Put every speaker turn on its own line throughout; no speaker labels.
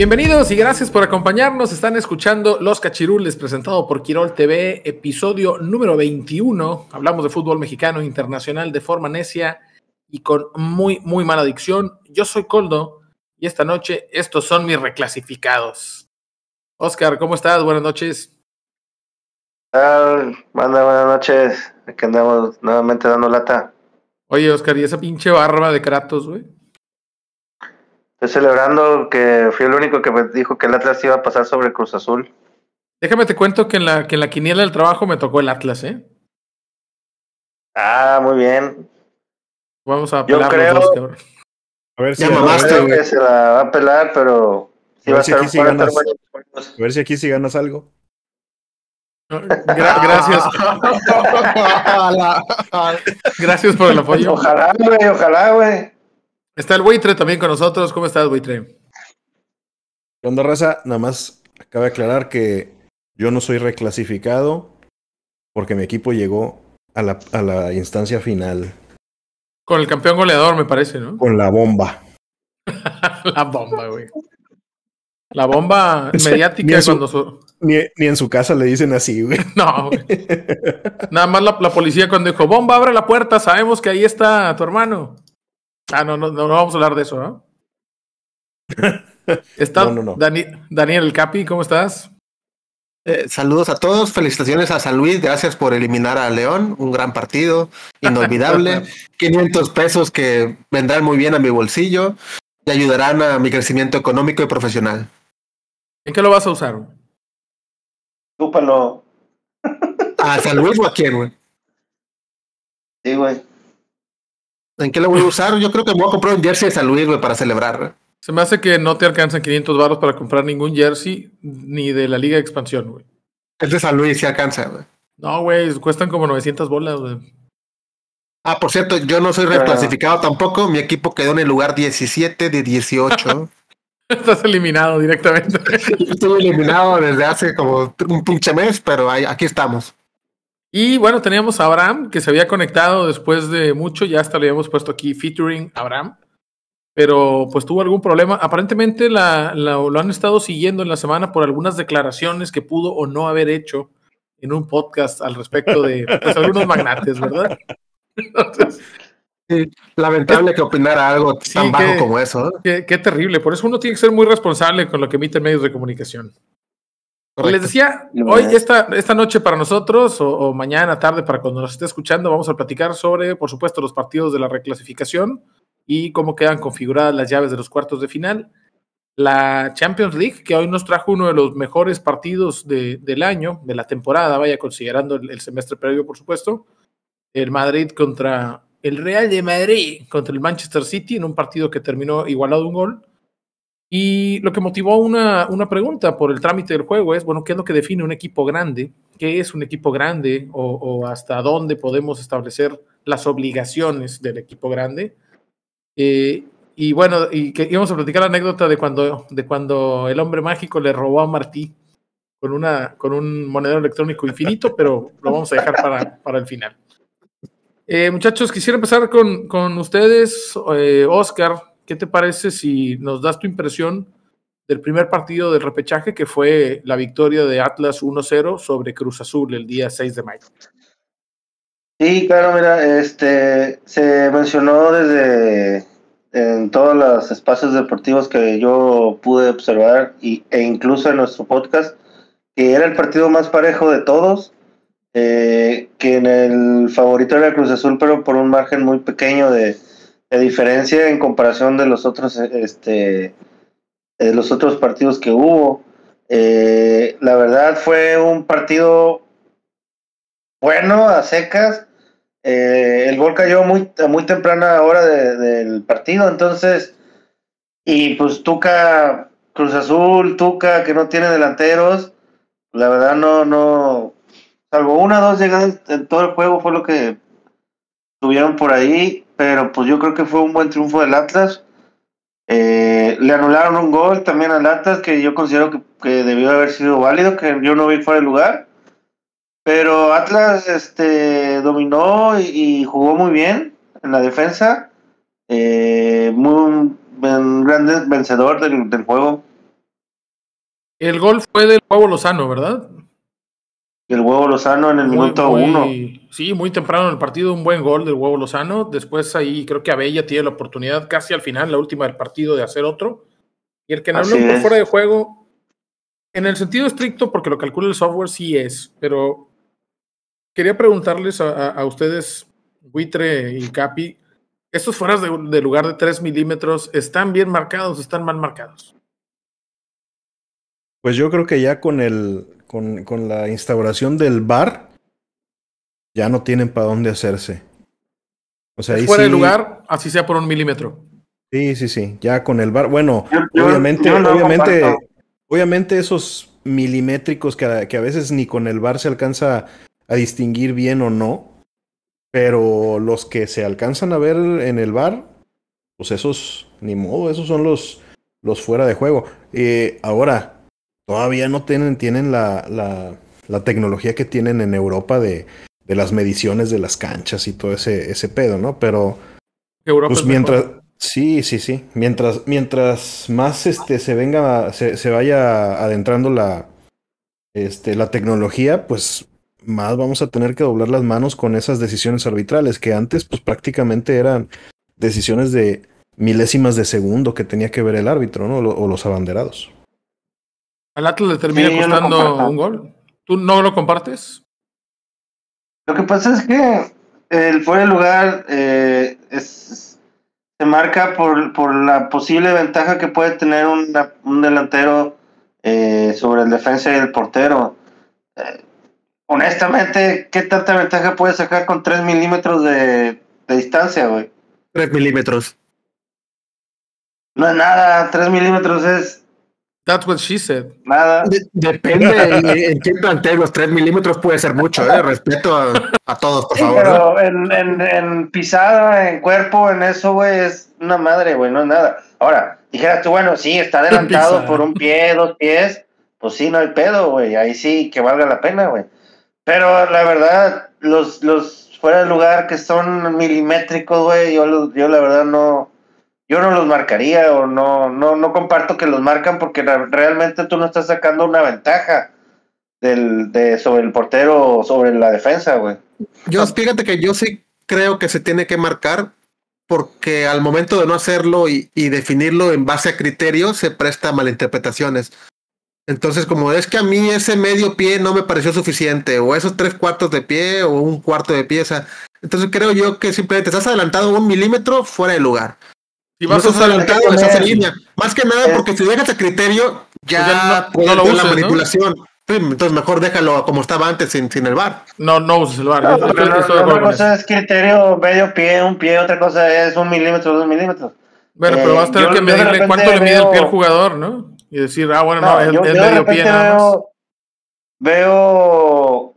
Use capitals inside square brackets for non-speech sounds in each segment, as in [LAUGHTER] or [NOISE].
Bienvenidos y gracias por acompañarnos. Están escuchando Los Cachirules, presentado por Quirol TV, episodio número 21. Hablamos de fútbol mexicano internacional de forma necia y con muy, muy mala dicción. Yo soy Coldo y esta noche estos son mis reclasificados. Oscar, ¿cómo estás? Buenas noches.
Manda, buenas noches. Aquí andamos nuevamente dando lata.
Oye, Oscar, ¿y esa pinche barba de Kratos, güey?
Estoy celebrando que fui el único que me dijo que el Atlas iba a pasar sobre Cruz Azul.
Déjame te cuento que en la, que en la quiniela del trabajo me tocó el Atlas, ¿eh?
Ah, muy bien.
Vamos a
Yo creo,
los dos,
A ver si,
ya mamaste, que se la va a pelar, pero sí
A
va a
ver si aquí sí ganas.
buenos juegos.
a ver si aquí sí ganas algo.
Gra- gracias. [LAUGHS] [LAUGHS] gracias por el apoyo.
Ojalá, güey, ojalá, güey.
Está el buitre también con nosotros. ¿Cómo estás, buitre?
¿Qué onda, raza? Nada más acaba de aclarar que yo no soy reclasificado porque mi equipo llegó a la, a la instancia final
Con el campeón goleador, me parece, ¿no?
con la bomba. [LAUGHS]
La bomba, güey. La bomba [LAUGHS] mediática
ni
cuando su...
Ni, ni en su casa le dicen así, güey. [LAUGHS]
No, güey. Nada más la, la policía cuando dijo, bomba, abre la puerta, sabemos que ahí está tu hermano. Ah, no, no, no, no vamos a hablar de eso, ¿no? [LAUGHS] Está
No, no, no.
Dani- Daniel El Capi, ¿cómo estás?
Eh, saludos a todos, felicitaciones a San Luis, gracias por eliminar a León, un gran partido, inolvidable, [LAUGHS] 500 pesos que vendrán muy bien a mi bolsillo y ayudarán a mi crecimiento económico y profesional.
¿En qué lo vas a usar?
Chúpalo.
¿A San Luis o a quién, güey?
Sí, güey.
¿En qué lo voy a usar? Yo creo que me voy a comprar un jersey de San Luis, güey, para celebrar. güey.
Se me hace que no te alcanzan 500 baros para comprar ningún jersey ni de la Liga de Expansión, güey.
El de San Luis sí alcanza, güey.
No, güey, cuestan como 900 bolas, güey.
Ah, por cierto, yo no soy reclasificado tampoco, mi equipo quedó en el lugar 17 de 18. [LAUGHS]
Estás eliminado directamente. [LAUGHS]
Estuve eliminado desde hace como un pinche mes, pero ahí- aquí estamos.
Y bueno, teníamos a Abraham, que se había conectado después de mucho, ya hasta le habíamos puesto aquí featuring Abraham, pero pues tuvo algún problema. Aparentemente la, la- lo han estado siguiendo en la semana por algunas declaraciones que pudo o no haber hecho en un podcast al respecto de pues, algunos magnates, ¿verdad? Entonces,
Lamentable que opinara algo
Sí,
tan bajo como eso. ¿eh?
qué, qué terrible. Por eso uno tiene que ser muy responsable con lo que emiten medios de comunicación.
Correcto.
Les decía,
No,
hoy, esta, esta noche para nosotros, o, o mañana, tarde, para cuando nos esté escuchando, vamos a platicar sobre, por supuesto, los partidos de la reclasificación y cómo quedan configuradas las llaves de los cuartos de final. La Champions League, que hoy nos trajo uno de los mejores partidos de- del año, de la temporada, vaya, considerando el, el semestre previo, por supuesto. El Madrid contra el Real de Madrid, contra el Manchester City, en un partido que terminó igualado un gol. Y lo que motivó una, una pregunta por el trámite del juego es, bueno, ¿qué es lo que define un equipo grande? ¿Qué es un equipo grande? ¿O, hasta dónde podemos establecer las obligaciones del equipo grande? Eh, y bueno, y que íbamos a platicar la anécdota de cuando, de cuando el hombre mágico le robó a Martí con, una, con un monedero electrónico infinito, [LAUGHS] pero lo vamos a dejar para, para el final. Eh, muchachos, quisiera empezar con, con ustedes. Eh, Oscar, ¿qué te parece si nos das tu impresión del primer partido del repechaje, que fue la victoria de Atlas 1-0 sobre Cruz Azul el día 6 de mayo?
Sí, claro, mira, este se mencionó desde en todos los espacios deportivos que yo pude observar y, e incluso en nuestro podcast que era el partido más parejo de todos, eh, que en el favorito era Cruz Azul, pero por un margen muy pequeño de, de diferencia en comparación de los otros, este, de los otros partidos que hubo. Eh, la verdad fue un partido bueno a secas. Eh, el gol cayó muy, muy temprana hora de- del partido, entonces, y pues Tuca, Cruz Azul, Tuca, que no tiene delanteros, la verdad no, no, salvo una o dos llegadas en todo el juego fue lo que tuvieron por ahí, pero pues yo creo que fue un buen triunfo del Atlas. Eh, le anularon un gol también al Atlas que yo considero que, debió haber sido válido, que yo no vi fuera de lugar. Pero Atlas este, dominó y, jugó muy bien en la defensa. Eh, muy un, gran vencedor del, del juego.
El gol fue del Huevo Lozano, ¿verdad?
Y el huevo Lozano en el
Muy,
minuto
muy-
uno.
Sí, muy temprano en el partido, un buen gol del Huevo Lozano. Después ahí creo que Abella tiene la oportunidad casi al final, la última del partido, de hacer otro. Y el que no
es.
fuera de juego, en el sentido estricto, porque lo calcula el software, sí es, pero quería preguntarles a, a- a ustedes, Buitre y Capi, estos fueras de, de lugar de 3 milímetros, ¿están bien marcados o están mal marcados?
Pues yo creo que ya con el con, con la instauración del bar ya no tienen para dónde hacerse. O sea, ahí
fuera de
sí-
lugar, así sea por un milímetro.
Sí, sí, sí. Ya con el bar. Bueno,
Yo- yo-
obviamente,
yo no
obviamente,
comparto.
obviamente esos milimétricos que a, que a veces ni con el bar se alcanza a distinguir bien o no. Pero los que se alcanzan a ver en el bar, pues esos, ni modo, esos son los, los fuera de juego. Eh, ahora, todavía no tienen, tienen la, la, la tecnología que tienen en Europa de, de las mediciones de las canchas y todo ese, ese pedo, ¿no? Pero
Europa
pues
es
mientras,
mejor.
sí, sí, sí. Mientras, mientras más este se venga, se, se vaya adentrando la, este, la tecnología, pues más vamos a tener que doblar las manos con esas decisiones arbitrales que antes, pues prácticamente eran decisiones de milésimas de segundo que tenía que ver el árbitro, ¿no? O los abanderados.
Al Atlas le termina
Sí,
costando un gol. ¿Tú no lo compartes?
Lo que pasa es que el fuera de lugar eh, es, se marca por, por la posible ventaja que puede tener una- un delantero eh, sobre el defensa y el portero. Eh, honestamente, ¿qué tanta ventaja puede sacar con 3 milímetros de, de distancia, güey?
3 milímetros.
No es nada, 3 milímetros es
That's what she said.
nada.
De- depende en, en quién plantee los 3 milímetros puede ser mucho, ¿eh? Respeto a, a todos, por
Sí,
favor. ¿no?
pero en, en, en pisada, en cuerpo, en eso, güey, es una madre, güey, no es nada. Ahora, dijeras tú, bueno, sí, está adelantado por un pie, dos pies, pues sí, no hay pedo, güey, ahí sí que valga la pena, güey. Pero la verdad, los, los fuera de lugar que son milimétricos, güey, yo, los- yo la verdad no, yo no los marcaría o no, no, no comparto que los marcan porque re- realmente tú no estás sacando una ventaja del, de, sobre el portero o sobre la defensa, güey.
Yo, fíjate que yo sí creo que se tiene que marcar porque al momento de no hacerlo y, y definirlo en base a criterios se presta a malinterpretaciones. Entonces, como es que a mí ese medio pie no me pareció suficiente, o esos tres cuartos de pie, o un cuarto de pie, o sea, entonces creo yo que simplemente estás adelantado un milímetro fuera de lugar.
Si vas a usar
adelantado,
hay que
estás en línea. Más que nada
Eh.
porque si dejas a criterio, ya,
Pues ya no- lo
haber
uses,
la
¿no?
manipulación. Sí, entonces mejor déjalo como estaba antes sin, sin el bar.
No, no uses el bar.
No, una cosa es criterio medio pie, un pie, otra cosa es un milímetro, dos milímetros.
Bueno, pero
eh,
vas a tener
yo-
que
yo de
medirle cuánto le mide el pie al jugador, ¿no? Y decir, ah, bueno, no,
No,
es,
yo,
es
yo de
medio pie nada más.
veo, veo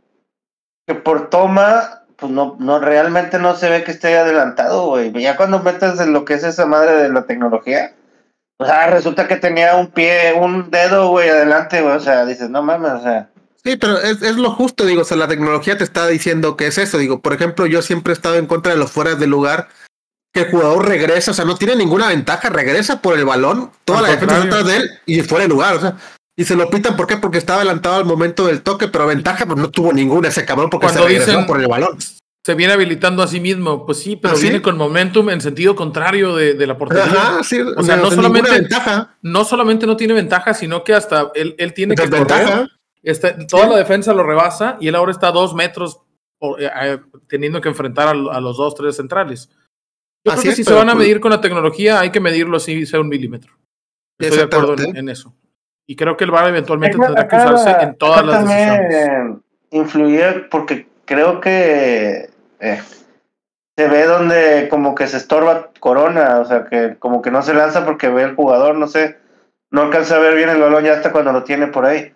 que por toma, pues no, no realmente no se ve que esté adelantado, güey. Ya cuando metes en lo que es esa madre de la tecnología, o sea, resulta que tenía un pie, un dedo, güey, adelante, güey. O sea, dices, no mames, o sea.
Sí, pero es, es lo justo, digo, o sea, la tecnología te está diciendo que es eso, digo, por ejemplo, yo siempre he estado en contra de los fueras de lugar, que el jugador regresa, o sea, no tiene ninguna ventaja, regresa por el balón, toda
Al
la defensa atrás de él y fuera de lugar, o sea, y se lo pitan, ¿por qué? Porque estaba adelantado al momento del toque, pero ventaja pues no tuvo ninguna ese cabrón porque
Cuando
se
dicen-
por el balón.
Se viene habilitando a sí mismo. Pues sí, pero
¿Ah, sí?
viene con momentum en sentido contrario de, de la portería.
Ajá, sí,
O sea, no solamente-
ventaja,
No solamente no tiene ventaja, sino que hasta él, él tiene que correr.
desventaja.
Está- toda la defensa lo rebasa y él ahora está a dos metros por- eh, eh, teniendo que enfrentar a, a los dos, tres centrales. Yo
Así
creo que
es,
si se van a
pues-
medir con la tecnología, hay que medirlo así, sea un milímetro. Estoy de acuerdo en eso. Y creo que el VAR eventualmente tendrá que usarse en todas las decisiones.
influía porque creo que eh, se ve donde como que se estorba Corona, o sea, que como que no se lanza porque ve el jugador, no sé, no alcanza a ver bien el balón ya hasta cuando lo tiene por ahí.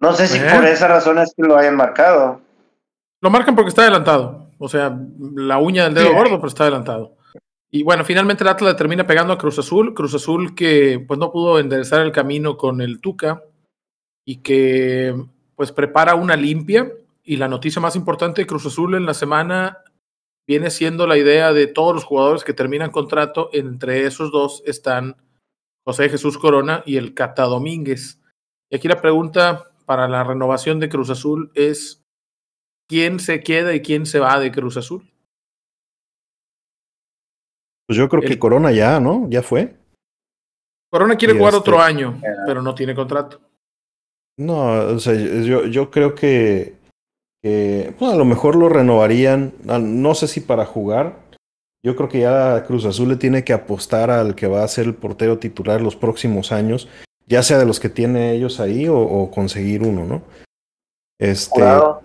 No sé si
Eh.
por esa razón es que lo hayan marcado.
Lo marcan porque está adelantado. O sea, la uña del dedo
Sí.
gordo, pero está adelantado. Y bueno, finalmente el Atlas termina pegando a Cruz Azul. Cruz Azul que pues no pudo enderezar el camino con el Tuca y que pues prepara una limpia. Y la noticia más importante de Cruz Azul en la semana viene siendo la idea de todos los jugadores que terminan contrato. Entre esos dos están José Jesús Corona y el Cata Domínguez. Y aquí la pregunta para la renovación de Cruz Azul es quién se queda y quién se va de Cruz Azul.
Pues yo creo que Corona ya, ¿no? Ya fue.
Corona quiere
Y
jugar
este-
otro año,
Ya.
pero no tiene contrato.
No, o sea, yo, yo creo que, que pues, a lo mejor lo renovarían, ah, no sé si para jugar. Yo creo que ya Cruz Azul le tiene que apostar al que va a ser el portero titular los próximos años, ya sea de los que tiene ellos ahí o, o conseguir uno, ¿no? Este,
Jurado.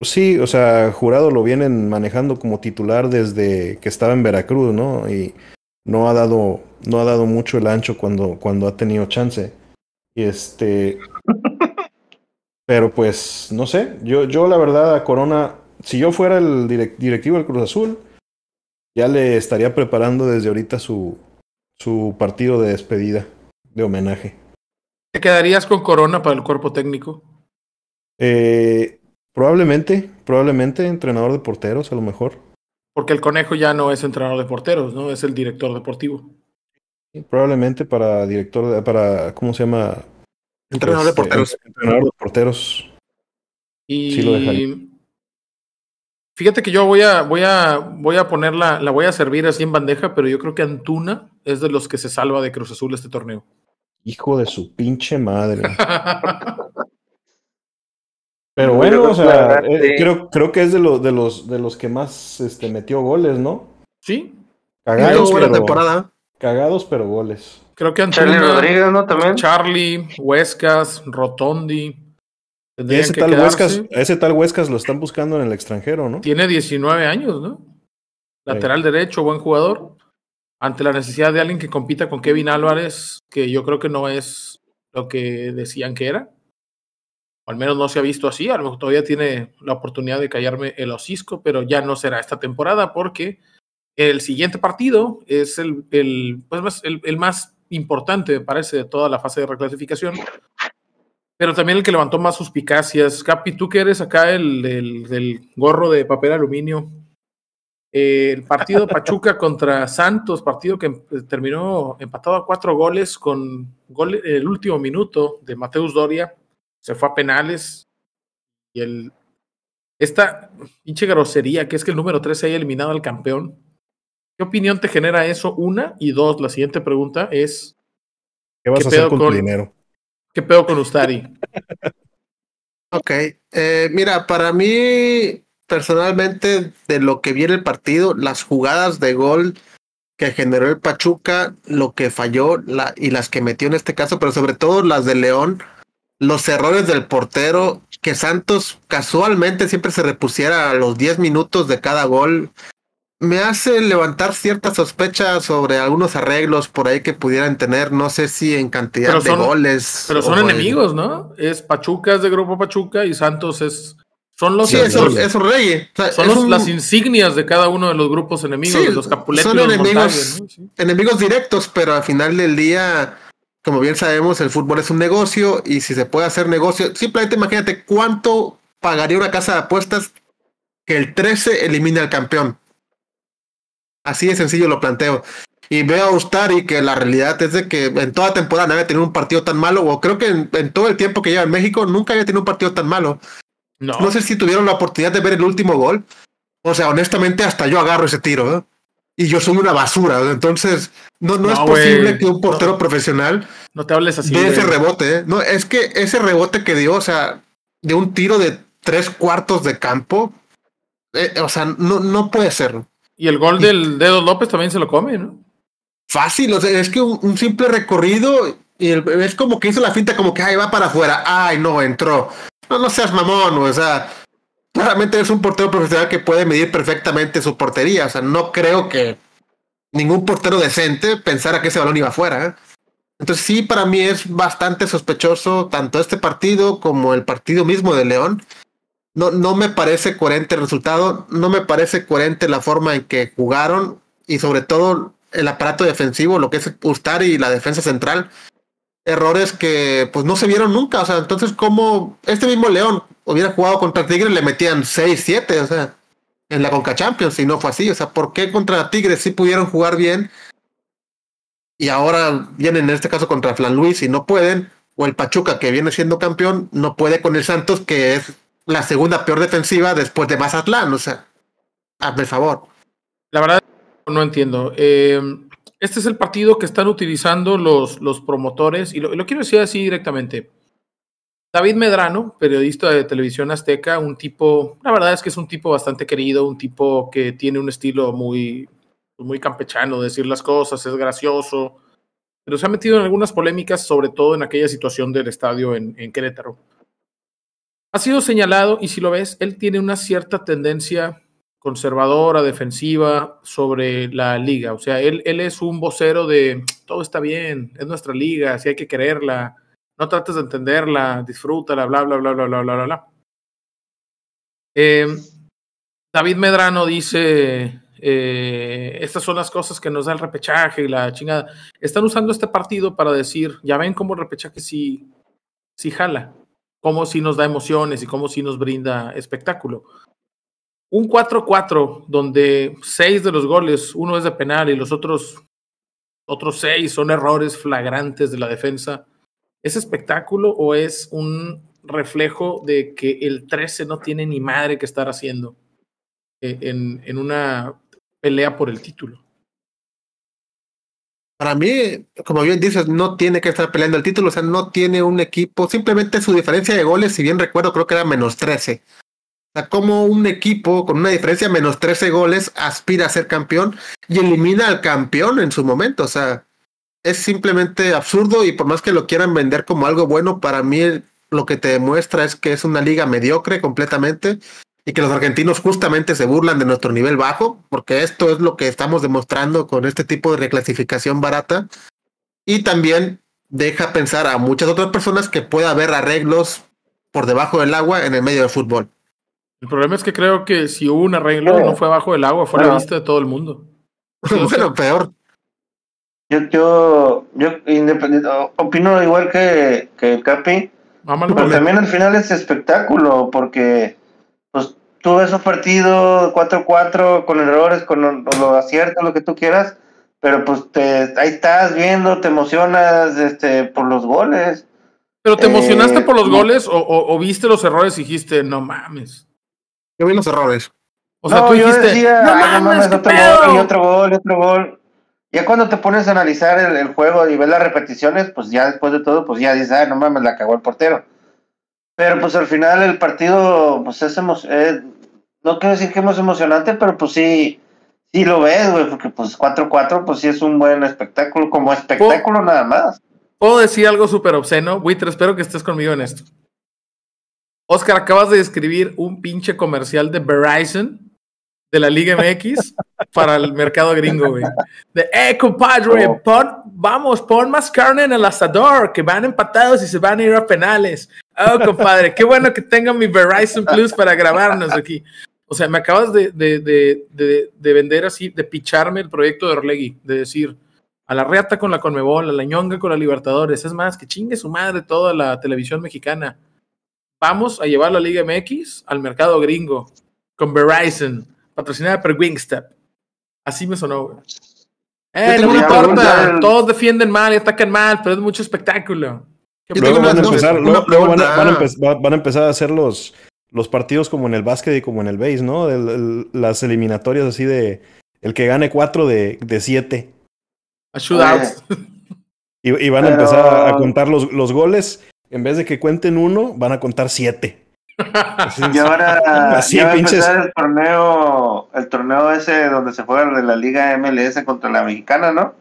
Sí, o sea, Jurado lo vienen manejando como titular desde que estaba en Veracruz, ¿no? Y no ha dado, no ha dado mucho el ancho cuando, cuando ha tenido chance. Y este, [LAUGHS] pero pues, no sé, yo, yo la verdad a Corona, si yo fuera el direc- directivo del Cruz Azul, ya le estaría preparando desde ahorita su, su partido de despedida, de homenaje.
¿Te quedarías con Corona para el cuerpo técnico?
Eh, probablemente, probablemente entrenador de porteros, a lo mejor.
Porque el conejo ya no es entrenador de porteros, ¿no? Es el director deportivo.
Sí, Probablemente para director, de- para, ¿cómo se llama?
Entrenador de
Este,
porteros.
Entrenador de porteros.
Y
Sí lo dejaría.
fíjate que yo voy a, voy a, voy a ponerla, la voy a servir así en bandeja, pero yo creo que Antuna es de los que se salva de Cruz Azul este torneo.
Hijo de su pinche madre. [LAUGHS] Pero bueno, o sea, eh, creo, creo que es de, los de, los, de los que más este, metió goles, ¿no?
sí,
Cagados,
buena
pero,
temporada.
cagados, pero goles.
creo que
Charlie
Antuna,
Rodríguez, ¿no? También.
Charlie, Huescas, Rotondi.
Ese tal,
quedarse.
Huescas, ese tal Huescas lo están buscando en el extranjero, ¿no?
Tiene 19 años, ¿no? Lateral derecho, buen jugador. Ante la necesidad de alguien que compita con Kevin Álvarez, que yo creo que no es lo que decían que era. O al menos no se ha visto así. A lo mejor todavía tiene la oportunidad de callarme el hocico, pero ya no será esta temporada porque el siguiente partido es el, el, pues, más- el, el más importante, me parece, de toda la fase de reclasificación. Pero también el que levantó más suspicacias. Capi, tú que eres acá el del, gorro de papel aluminio. Eh, el partido [LAUGHS] Pachuca contra Santos, partido que em- terminó empatado a cuatro goles con gol el último minuto de Mateus Doria. Se fue a penales. Y el. Esta pinche grosería que es que el número 3 se haya eliminado al campeón. ¿Qué opinión te genera eso? Una. Y dos, la siguiente pregunta es:
¿Qué vas
¿Qué
a hacer con- tu dinero?
¿qué pedo con Ustari? [LAUGHS]
Ok. Eh, mira, para mí, personalmente, de lo que viene el partido, las jugadas de gol que generó el Pachuca, lo que falló la, y las que metió en este caso, pero sobre todo las de León, los errores del portero, que Santos casualmente siempre se repusiera a los 10 minutos de cada gol, me hace levantar cierta sospecha sobre algunos arreglos por ahí que pudieran tener, no sé si en cantidad
son-
de goles.
Pero son enemigos, ¿no? Es Pachuca, es de Grupo Pachuca y Santos es. Son los,
Sí, eso,
los-
eso rey. O sea,
son
es
los-
un-
las insignias de cada uno de los grupos enemigos,
Sí,
de los Capuletos
son enemigos.
Montague, ¿no? Sí.
enemigos directos, pero al final del día, como bien sabemos, el fútbol es un negocio y si se puede hacer negocio, simplemente imagínate cuánto pagaría una casa de apuestas que el 13 elimine al campeón. Así de sencillo lo planteo. Y veo a Ustari que la realidad es de que en toda temporada no había tenido un partido tan malo, o creo que en, en todo el tiempo que lleva en México nunca había tenido un partido tan malo.
No,
No sé si tuvieron la oportunidad de ver el último gol. O sea, honestamente, hasta yo agarro ese tiro. ¿eh? Y yo soy una basura. Entonces, no, no,
No,
es posible que un portero
No.
profesional
no te hables así. güey.
ese rebote. ¿eh? No, es que ese rebote que dio, o sea, de un tiro de tres cuartos de campo, eh, o sea, no, no puede ser.
Y el gol del Dedo López también se lo come, ¿no?
Fácil, o sea, es que un, un simple recorrido y el- es como que hizo la finta como que ay va para afuera, ay no entró. No, no seas mamón, o sea, claramente es un portero profesional que puede medir perfectamente su portería. O sea, no creo que ningún portero decente pensara que ese balón iba afuera. ¿eh? Entonces sí, para mí es bastante sospechoso tanto este partido como el partido mismo de León. No, no me parece coherente el resultado, no me parece coherente la forma en que jugaron y sobre todo el aparato defensivo, lo que es Ustari y la defensa central. Errores que pues no se vieron nunca. O sea, entonces como este mismo León hubiera jugado contra Tigres le metían 6, 7, o sea, en la Conca Champions y no fue así. O sea, ¿por qué contra Tigres sí pudieron jugar bien y ahora vienen en este caso contra Flan Luis y no pueden, o el Pachuca que viene siendo campeón no puede con el Santos que es la segunda peor defensiva después de Mazatlán, o sea, hazme el favor.
La verdad no entiendo. Eh, este es el partido que están utilizando los, los promotores y lo, y lo quiero decir así directamente. David Medrano, periodista de televisión azteca, un tipo, la verdad es que es un tipo bastante querido, un tipo que tiene un estilo muy, muy campechano decir las cosas, es gracioso, pero se ha metido en algunas polémicas, sobre todo en aquella situación del estadio en, en Querétaro. Ha sido señalado, y si lo ves, él tiene una cierta tendencia conservadora, defensiva sobre la liga. O sea, él, él es un vocero de todo está bien, es nuestra liga, si hay que quererla, no trates de entenderla, disfrútala, bla, bla, bla, bla, bla, bla, bla. Eh, David Medrano dice, eh, estas son las cosas que nos da el repechaje y la chingada. Están usando este partido para decir, ya ven cómo el repechaje sí, sí jala, cómo sí nos da emociones y cómo sí nos brinda espectáculo. Un 4-4 donde seis de los goles, uno es de penal y los otros, otros seis son errores flagrantes de la defensa. ¿Es espectáculo o es un reflejo de que el 13 no tiene ni madre que estar haciendo eh, en, en una pelea por el título.
Para mí, como bien dices, no tiene que estar peleando el título, o sea, no tiene un equipo, simplemente su diferencia de goles, si bien recuerdo, creo que era menos 13. O sea, como un equipo con una diferencia de menos 13 goles aspira a ser campeón y elimina al campeón en su momento, o sea, es simplemente absurdo y por más que lo quieran vender como algo bueno, para mí lo que te demuestra es que es una liga mediocre completamente y que los argentinos justamente se burlan de nuestro nivel bajo, porque esto es lo que estamos demostrando con este tipo de reclasificación barata. Y también deja pensar a muchas otras personas que pueda haber arreglos por debajo del agua en el medio del fútbol.
El problema es que creo que si hubo un arreglo y no fue bajo del agua, fue a la vista de todo el mundo. [LAUGHS]
bueno, peor.
Yo, yo, yo independiente, opino igual que, que el Capi.
Vámonos,
Pero también al final es espectáculo, porque pues tú ves un partido 4-4 con errores, con lo, lo aciertos, lo que tú quieras, pero pues te, ahí estás viendo, te emocionas este, por los goles.
¿Pero te emocionaste
Eh,
por los
no.
goles o, o- o viste los errores y dijiste, no mames?
Yo vi los errores.
O sea,
no,
tú
yo
dijiste,
decía,
no
"Ay,
mames, qué
otro
pedo".
gol, y otro gol, y otro gol. Ya cuando te pones a analizar el, juego y ves las repeticiones, pues ya después de todo, pues ya dices, ay, no mames, la cagó el portero. Pero pues al final el partido, pues es eh, no quiero decir que es emocionante, pero pues sí, sí lo ves, güey, porque pues 4-4, pues sí es un buen espectáculo, como espectáculo nada más.
Puedo decir algo súper obsceno. Buitre, espero que estés conmigo en esto. Oscar, acabas de escribir un pinche comercial de Verizon de la Liga MX para el mercado gringo, güey. De, eh, compadre,
Oh.
pon, vamos, pon más carne en el asador, que van empatados y se van a ir a penales. Oh, compadre, qué bueno que tenga mi Verizon Plus para grabarnos aquí. O sea, me acabas de, de, de, de, de vender así, de picharme el proyecto de Orlegui, de decir, a la reata con la Conmebol, a la ñonga con la Libertadores, es más, que chingue su madre toda la televisión mexicana. Vamos a llevar la Liga MX al mercado gringo con Verizon, patrocinada por Wingstep. Así me sonó, güey. Eh, no me importa,
pregunta.
todos defienden mal y atacan mal, pero es mucho espectáculo. ¿Qué
Yo
Luego van a, empezar, luego, luego van, a,
pregunta.
van a empe- va- van a empezar a hacer los, los partidos como en el básquet y como en el base, ¿no? El- el- las eliminatorias así de el que gane cuatro de, de siete.
A shootouts. [LAUGHS]
Y, y van a empezar a, a contar los, los goles. En vez de que cuenten uno, van a contar siete.
Y ahora
Así,
ya va a empezar el torneo, el torneo ese donde se juega de la Liga MLS contra la mexicana, ¿no?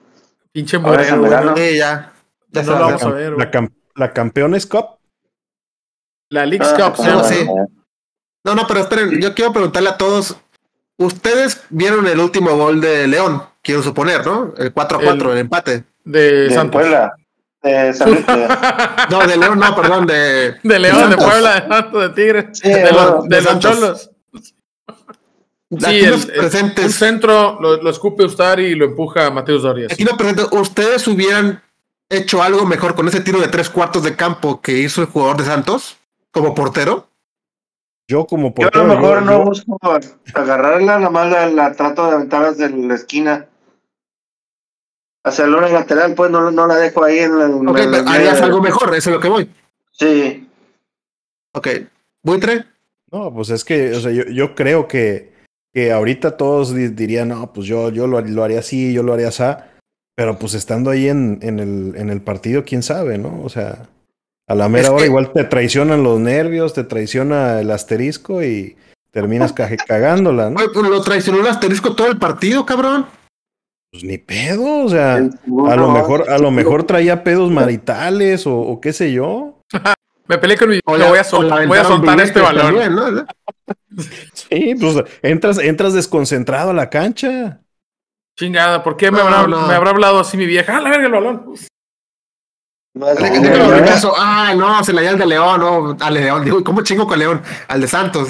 Pinche moreno.
Sí, ya. Ya
No
se
lo
va a
vamos a
ver.
ver,
la, cam- la Campeones Cup.
La League
Ah,
Cup, llama.
sí. No, no, pero esperen, yo quiero preguntarle a todos. Ustedes vieron el último gol de León, quiero suponer, ¿no? El 4-4, el,
El-
empate.
De,
De
Santos.
Puebla. De San Luis, de- [LAUGHS]
No, de León, no, perdón, de. [LAUGHS]
De León, de
Santos.
Puebla, de Santos, de Tigres.
Sí,
de,
bueno,
los, de
de
cholos. Sí,
Aquí
el,
presentes.
centro lo, lo escupe Ustari y lo empuja Mateus Dorias.
Aquí lo presento. ¿Ustedes hubieran hecho algo mejor con ese tiro de tres cuartos de campo que hizo el jugador de Santos como portero?
Yo como
Yo a
portero.
lo mejor
yo-
no
yo-
busco agarrarla, nada más la, la trato de aventar desde la esquina. Hacia la luna lateral, pues no, no la dejo ahí en la. en
harías algo mejor, eso es lo que voy.
Sí.
Ok. ¿Buitre?
No, pues es que, o sea, yo, yo creo que, que ahorita todos di- dirían, no, pues yo, yo lo, lo haría así, yo lo haría así. Pero pues estando ahí en, en, el, en el partido, quién sabe, ¿no? O sea, a la mera
Es
hora
que-
igual te traicionan los nervios, te traiciona el asterisco y terminas cagándola, ¿no?
Pues lo traicionó el asterisco todo el partido, cabrón.
Pues ni pedo, o sea, a lo mejor, a lo mejor traía pedos maritales o, o qué sé yo. [LAUGHS]
Me peleé con mi.
O
le
la-
voy a, sol-
la
voy a soltar este balón.
también, ¿no?
Sí, pues entras, entras desconcentrado a la cancha.
Chingada, ¿por qué me,
No,
habrá,
no.
me habrá hablado así mi vieja? ¡Ah, la verga el balón!
Lo rechazo. Ah, no, se la dio al de León, no, al de León. Digo, ¿cómo chingo con León? Al de Santos.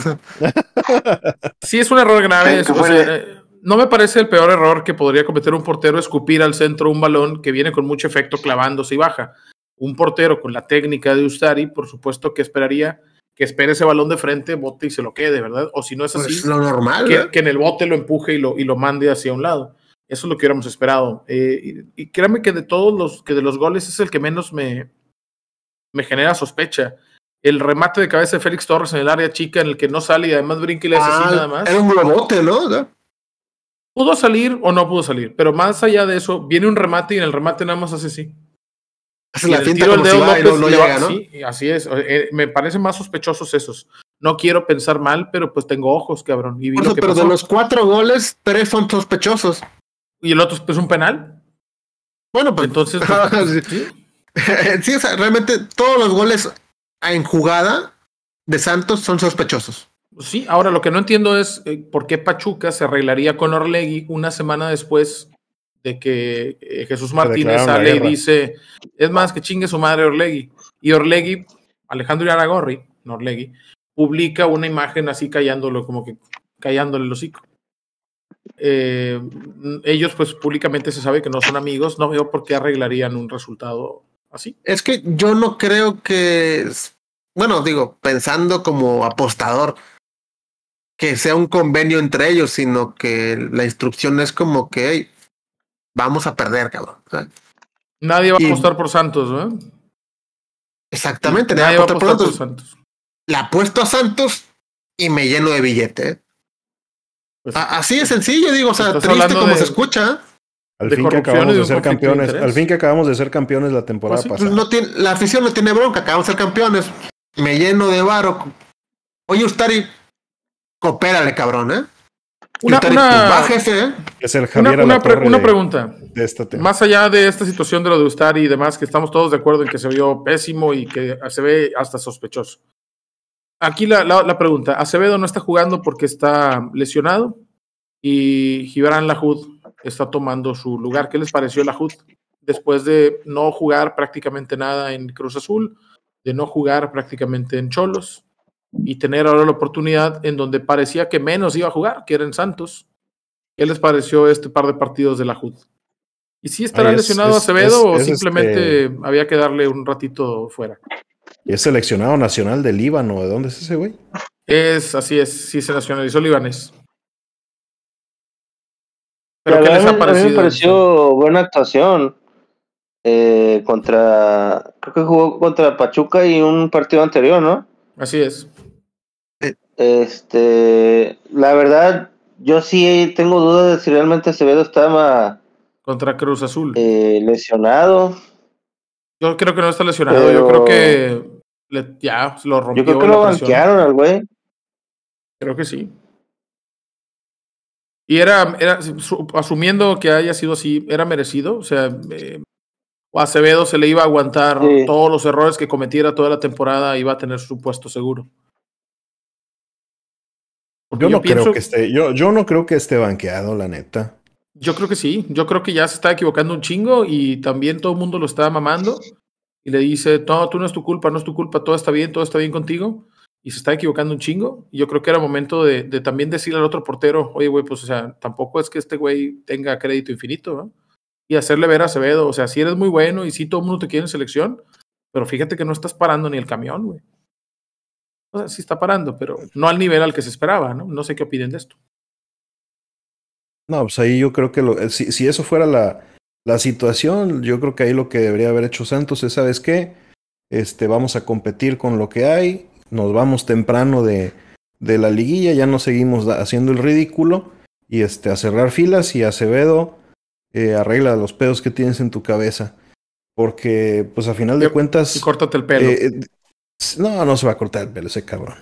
Sí, es un error grave.
Sí, que
o
fue
sea,
de-
eh, no me parece el peor error que podría cometer un portero escupir al centro un balón que viene con mucho efecto clavándose y baja. Un portero con la técnica de Ustari, por supuesto que esperaría que espere ese balón de frente, bote y se lo quede, ¿verdad? O si no es así,
Pues lo normal.
que, en el bote lo empuje y lo, y lo mande hacia un lado. Eso es lo que hubiéramos esperado. Eh, y, y créanme que de todos los, que de los goles es el que menos me, me genera sospecha. El remate de cabeza de Félix Torres en el área chica en el que no sale y además brinca y le hace así
Ah,
nada más.
Era un globote, ¿no?
Pudo salir o no pudo salir, pero más allá de eso, viene un remate y en el remate nada más hace así.
Hace la finta como si va y no, no llega, ¿no?
Sí, así es. Eh, me parecen más sospechosos esos. No quiero pensar mal, pero pues tengo ojos, cabrón. Y vi
Por
lo
eso,
que
pero de los cuatro goles, tres son sospechosos.
Y el otro es un penal.
Bueno, pues
Entonces, [LAUGHS]
Sí.
sí. [LAUGHS]
sí, o sea, realmente todos los goles en jugada de Santos son sospechosos.
Sí, ahora lo que no entiendo es eh, por qué Pachuca se arreglaría con Orlegui una semana después de que eh, Jesús Martínez sale y dice, es más que chingue su madre Orlegui. Y Orlegui, Alejandro Aragorri, no Orlegui, publica una imagen así callándolo, como que callándole el hocico. Eh, ellos pues públicamente se sabe que no son amigos, no veo por qué arreglarían un resultado así.
Es que yo no creo que, bueno, digo, pensando como apostador, que sea un convenio entre ellos, sino que la instrucción es como que hey, vamos a perder, cabrón.
Nadie va a apostar por Santos, ¿no?
exactamente,
Nadie
nadie
va a
apostar
apostar
por
por
Santos.
Santos.
La apuesto a Santos y me lleno de billete. ¿eh?
Pues,
A- Así de sencillo, digo, o sea, triste como
de-
se escucha.
Al
De
fin que acabamos
de
ser
de
campeones. Al fin que acabamos de ser campeones la temporada
Pues sí,
Pues
pasada.
no tiene, la afición no tiene bronca, acabamos de ser campeones. Me lleno de varo. Oye, Ustari, coopérale, cabrón, ¿eh?
Una- una-
¿eh?
Es el
Una,
Javier
una una pregunta.
de esta tema.
Más allá de esta situación de lo de Ustari y demás, que estamos todos de acuerdo en que se vio pésimo y que se ve hasta sospechoso. Aquí la, la- la pregunta: Acevedo no está jugando porque está lesionado y Gibran Lahud está tomando su lugar. ¿Qué les pareció Lahud después de no jugar prácticamente nada en Cruz Azul, de no jugar prácticamente en Cholos y tener ahora la oportunidad en donde parecía que menos iba a jugar, que era en Santos? ¿Qué les pareció este par de partidos de la HUD? ¿Y si estará
Ay, es-
lesionado
es-
Acevedo
es-
o
es
simplemente
este-
había que darle un ratito fuera?
Y es seleccionado nacional del Líbano. ¿De dónde es ese güey?
Es, así es, sí se nacionalizó libanés. ¿Pero qué les
a
ha
mí- a mí
parecido?
me pareció buena actuación eh, contra, creo que jugó contra Pachuca y un partido anterior, ¿no?
Así es.
Este, la verdad, yo sí tengo dudas de si realmente Acevedo estaba
Contra Cruz Azul.
eh, lesionado.
Yo creo que no está lesionado.
pero-
Yo creo que le- ya lo rompió.
Yo creo que lo banquearon al güey.
Creo que sí. Y era, era su- asumiendo que haya sido así, era merecido. O sea, eh, a Acevedo se le iba a aguantar
Sí.
todos los errores que cometiera toda la temporada, iba a tener su puesto seguro.
Yo no
pienso-
creo que esté, yo, yo no creo que esté banqueado, la neta.
Yo creo que sí, yo creo que ya se está equivocando un chingo y también todo el mundo lo está mamando y le dice, no, tú no es tu culpa, no es tu culpa, todo está bien, todo está bien contigo y se está equivocando un chingo. Y yo creo que era momento de, de también decirle al otro portero, oye, güey, pues o sea, tampoco es que este güey tenga crédito infinito, ¿no? Y hacerle ver a Acevedo, o sea, sí eres muy bueno y sí todo el mundo te quiere en selección, pero fíjate que no estás parando ni el camión, güey. O sea, sí está parando, pero no al nivel al que se esperaba, ¿no? No sé qué opinen de esto.
No, pues ahí yo creo que eh, si, si eso fuera la, la situación, yo creo que ahí lo que debería haber hecho Santos es, ¿sabes qué? Este, vamos a competir con lo que hay, nos vamos temprano de, de la liguilla, ya no seguimos haciendo el ridículo y este, a cerrar filas y Acevedo eh, arregla los pedos que tienes en tu cabeza. Porque, pues a final de
Y-
cuentas...
Y córtate el pelo.
Eh, eh, no, no se va a cortar el pelo ese cabrón.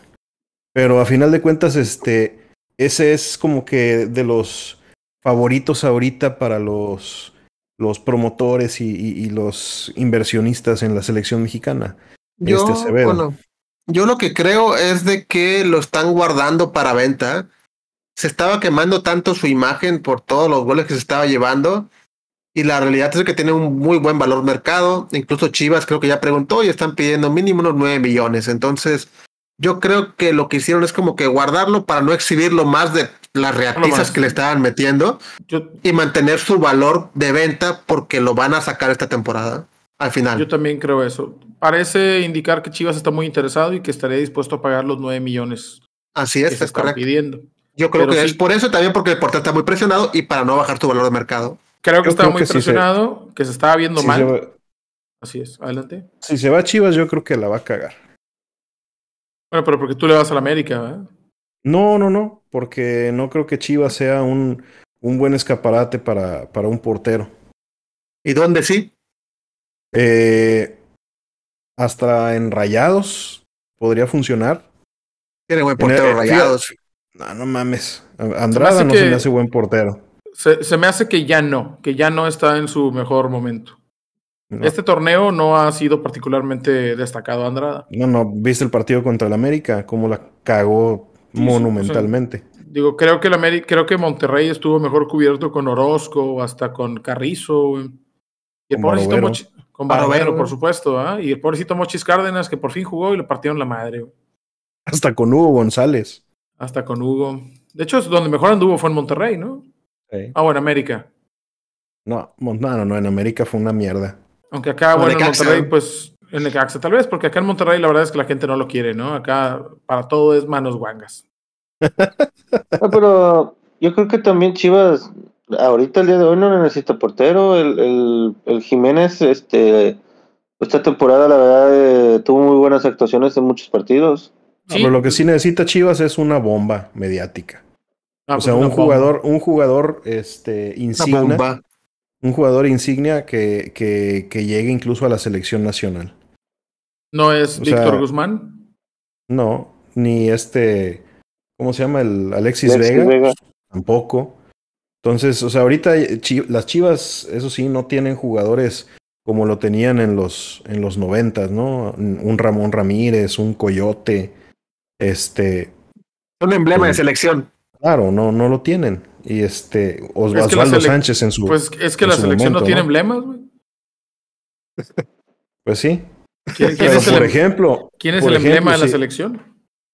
Pero a final de cuentas, este, ese es como que de los favoritos ahorita para los, los promotores y, y- y los inversionistas en la selección mexicana.
Yo,
Este Acevedo.
bueno, yo lo que creo es de que lo están guardando para venta. Se estaba quemando tanto su imagen por todos los goles que se estaba llevando. Y la realidad es que tiene un muy buen valor mercado. Incluso Chivas creo que ya preguntó y están pidiendo mínimo unos 9 millones. Entonces, yo creo que lo que hicieron es como que guardarlo para no exhibirlo más de las reatizas que le estaban metiendo
Yo,
y mantener su valor de venta porque lo van a sacar esta temporada al final.
Yo también creo eso. Parece indicar que Chivas está muy interesado y que estaría dispuesto a pagar los 9 millones
Así
que
es,
se
es
están
correcto.
pidiendo.
Yo creo
Pero
que
sí.
es por eso y también porque el portero está muy presionado y para no bajar tu valor de mercado.
Creo que
Yo
estaba
creo
muy
que sí se-
presionado, que se estaba viendo
Si
mal.
va,
Así es, adelante.
si se va a Chivas, yo creo que la va a cagar.
Bueno, pero porque tú le vas a la América, ¿verdad?
No, no, no, porque no creo que Chivas sea un, un buen escaparate para, para un portero.
¿Y dónde sí?
Eh, hasta en Rayados podría funcionar.
Tiene buen portero
eh,
rayados.
No, no mames. Andrada no
que-
se me hace buen portero.
Se, se me hace que ya no, que ya no está en su mejor momento.
No,
Este torneo no ha sido particularmente destacado Andrada.
no, no, ¿viste el partido contra el América? Cómo la cagó
Sí, sí,
monumentalmente.
Digo, creo que, el creo que Monterrey estuvo mejor cubierto con Orozco, hasta con Carrizo. Y el
Con
pobrecito
Barovero.
Mochi- con
Barovero,
por supuesto. ¿ah? Y el pobrecito Mochis Cárdenas, que por fin jugó y le partieron la madre.
Hasta con Hugo González.
Hasta con Hugo. De hecho, donde mejor anduvo fue en Monterrey, ¿no?
Sí.
Ah, bueno, América.
No, no, no, no, en América fue una mierda.
Aunque acá, bueno, en Monterrey,
¿no?
pues, en Necaxa tal vez, porque acá en Monterrey la verdad es que la gente no lo quiere, ¿no? Acá para todo es manos guangas. [LAUGHS]
Ah, pero yo creo que también Chivas, ahorita el día de hoy no necesita portero. El, el, el Jiménez, este, esta temporada, la verdad, eh, tuvo muy buenas actuaciones en muchos partidos.
No, pero lo que sí necesita Chivas es una bomba mediática.
Ah,
o
pues
sea, un
bomba.
jugador, un jugador este, insignia, un jugador insignia que, que, que llegue incluso a la selección nacional.
No es
o sea,
Víctor Guzmán.
No, ni este, ¿cómo se llama? El Alexis,
Alexis
Vega,
Vega.
tampoco. Entonces, o sea, ahorita Chi- las Chivas, eso sí, no tienen jugadores como lo tenían en los en los noventas, ¿no? Un Ramón Ramírez, un Coyote, este,
Un emblema de
Sí.
selección.
claro, no, no lo tienen. Y este,
Es que
Osvaldo Sánchez en su,
Pues es que la selección no tiene
¿no?
emblemas, güey.
pues sí.
¿Quién, quién
Pero
es el,
por
em-
ejemplo,
quién es el emblema de la
si-
selección?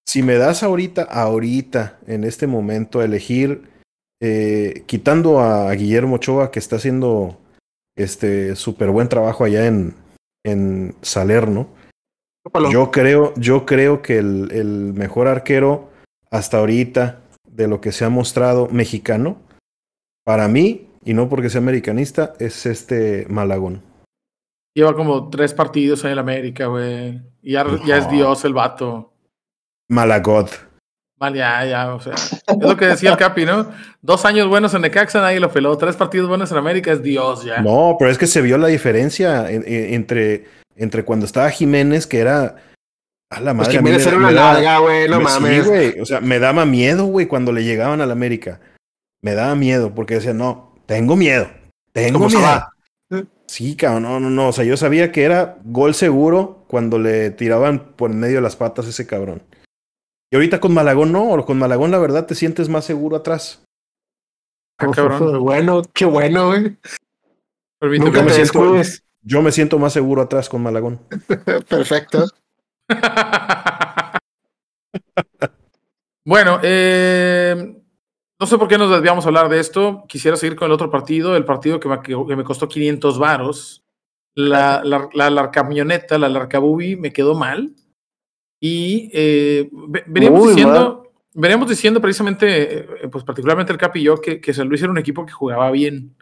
si me das ahorita, ahorita, en este momento, a elegir, eh, quitando a Guillermo Ochoa, que está haciendo este súper buen trabajo allá en, en Salerno. Yo creo, yo creo que el, el mejor arquero hasta ahorita de lo que se ha mostrado mexicano, para mí, y no porque sea americanista, es este Malagón.
Lleva como tres partidos en el América, güey. Y ya, ya es. Dios el vato.
Malagot.
Vale, ya, ya, o sea. Es lo que decía el Capi, ¿no? Dos años buenos en Necaxa, nadie lo peló. Tres partidos buenos en América es Dios, ya.
No, pero es que se vio la diferencia en- en- entre, entre cuando estaba Jiménez, que era. A la
Pues
madre. a mí
Jiménez era una larga, güey. No
me-
mames.
Sí, güey. O sea, me daba miedo, güey, cuando le llegaban al América. Me daba miedo, porque decía, no, tengo miedo. Tengo miedo.
Sabá.
Sí, cabrón, no, no, no. O sea, yo sabía que era gol seguro cuando le tiraban por en medio de las patas a ese cabrón. Y ahorita con Malagón no, o con Malagón la verdad te sientes más seguro atrás.
Ah, cabrón.
Bueno, qué bueno, güey. Nunca
me
te
siento-
descuides.
Yo me siento más seguro atrás con Malagón. [LAUGHS]
Perfecto. [LAUGHS]
bueno, eh, no sé por qué nos desviamos a hablar de esto. Quisiera seguir con el otro partido, el partido que me, que me costó 500 varos. La, la, la, la camioneta, la Larcabubi, me quedó mal. Y eh, ve- veníamos diciendo, veníamos diciendo precisamente, eh, pues particularmente el Capi y yo, que, que San Luis era un equipo que jugaba bien.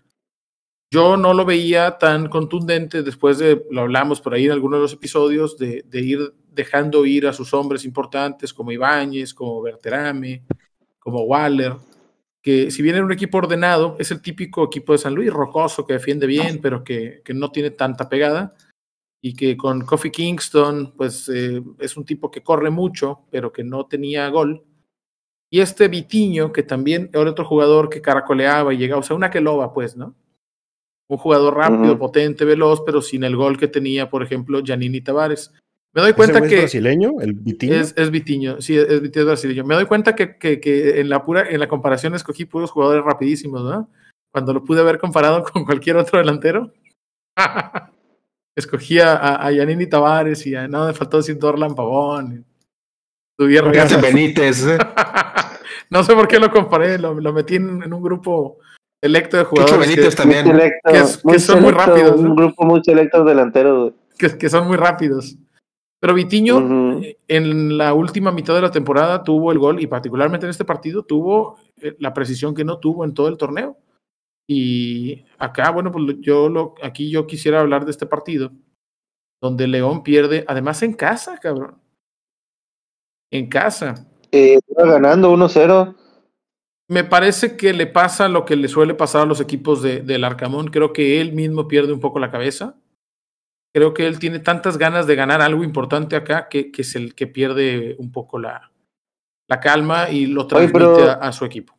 Yo no lo veía tan contundente después de, lo hablamos por ahí en algunos de los episodios, de, de ir dejando ir a sus hombres importantes como Ibáñez, como Berterame, como Waller, que si bien era un equipo ordenado, es el típico equipo de San Luis, rocoso, que defiende bien, pero que, que no tiene tanta pegada, y que con Kofi Kingston, pues eh, es un tipo que corre mucho, pero que no tenía gol. Y este Vitiño, que también era otro jugador que caracoleaba y llegaba, o sea, una que loba, pues, ¿no? Un jugador rápido, potente, veloz, pero sin el gol que tenía, por ejemplo, Giannini Tavares. Me doy
¿Ese
cuenta
güey es
que
brasileño? ¿El Vitinho?
es, es Vitiño, sí, es Vitiño brasileño. Me doy cuenta que, que, que en la pura, en la comparación escogí puros jugadores rapidísimos, ¿no? Cuando lo pude haber comparado [LAUGHS] con cualquier otro delantero. [LAUGHS] Escogí a, a, Giannini Tavares y a nada me faltó decir Dorlan Pavón. Tuvieron
Benítez. ¿eh? [LAUGHS]
no sé por qué lo comparé, lo, lo metí en, en un grupo selecto de jugadores que,
Benítez
Muy
también.
selecto,
que es-
muy
que son muy
selecto,
rápidos, ¿no?
Un grupo muy selecto de delanteros. güey.
que, que son muy rápidos. Pero Vitiño
Ujú.
eh, en la última mitad de la temporada tuvo el gol y particularmente en este partido tuvo eh, la precisión que no tuvo en todo el torneo. Y acá, bueno, pues yo lo, aquí yo quisiera hablar de este partido donde León pierde, además en casa, cabrón. En casa.
Eh, iba ganando 1-0.
Me parece que le pasa lo que le suele pasar a los equipos de, del Arcamón. Creo que él mismo pierde un poco la cabeza. Creo que él tiene tantas ganas de ganar algo importante acá que, que es el que pierde un poco la, la calma y lo transmite a, a su equipo.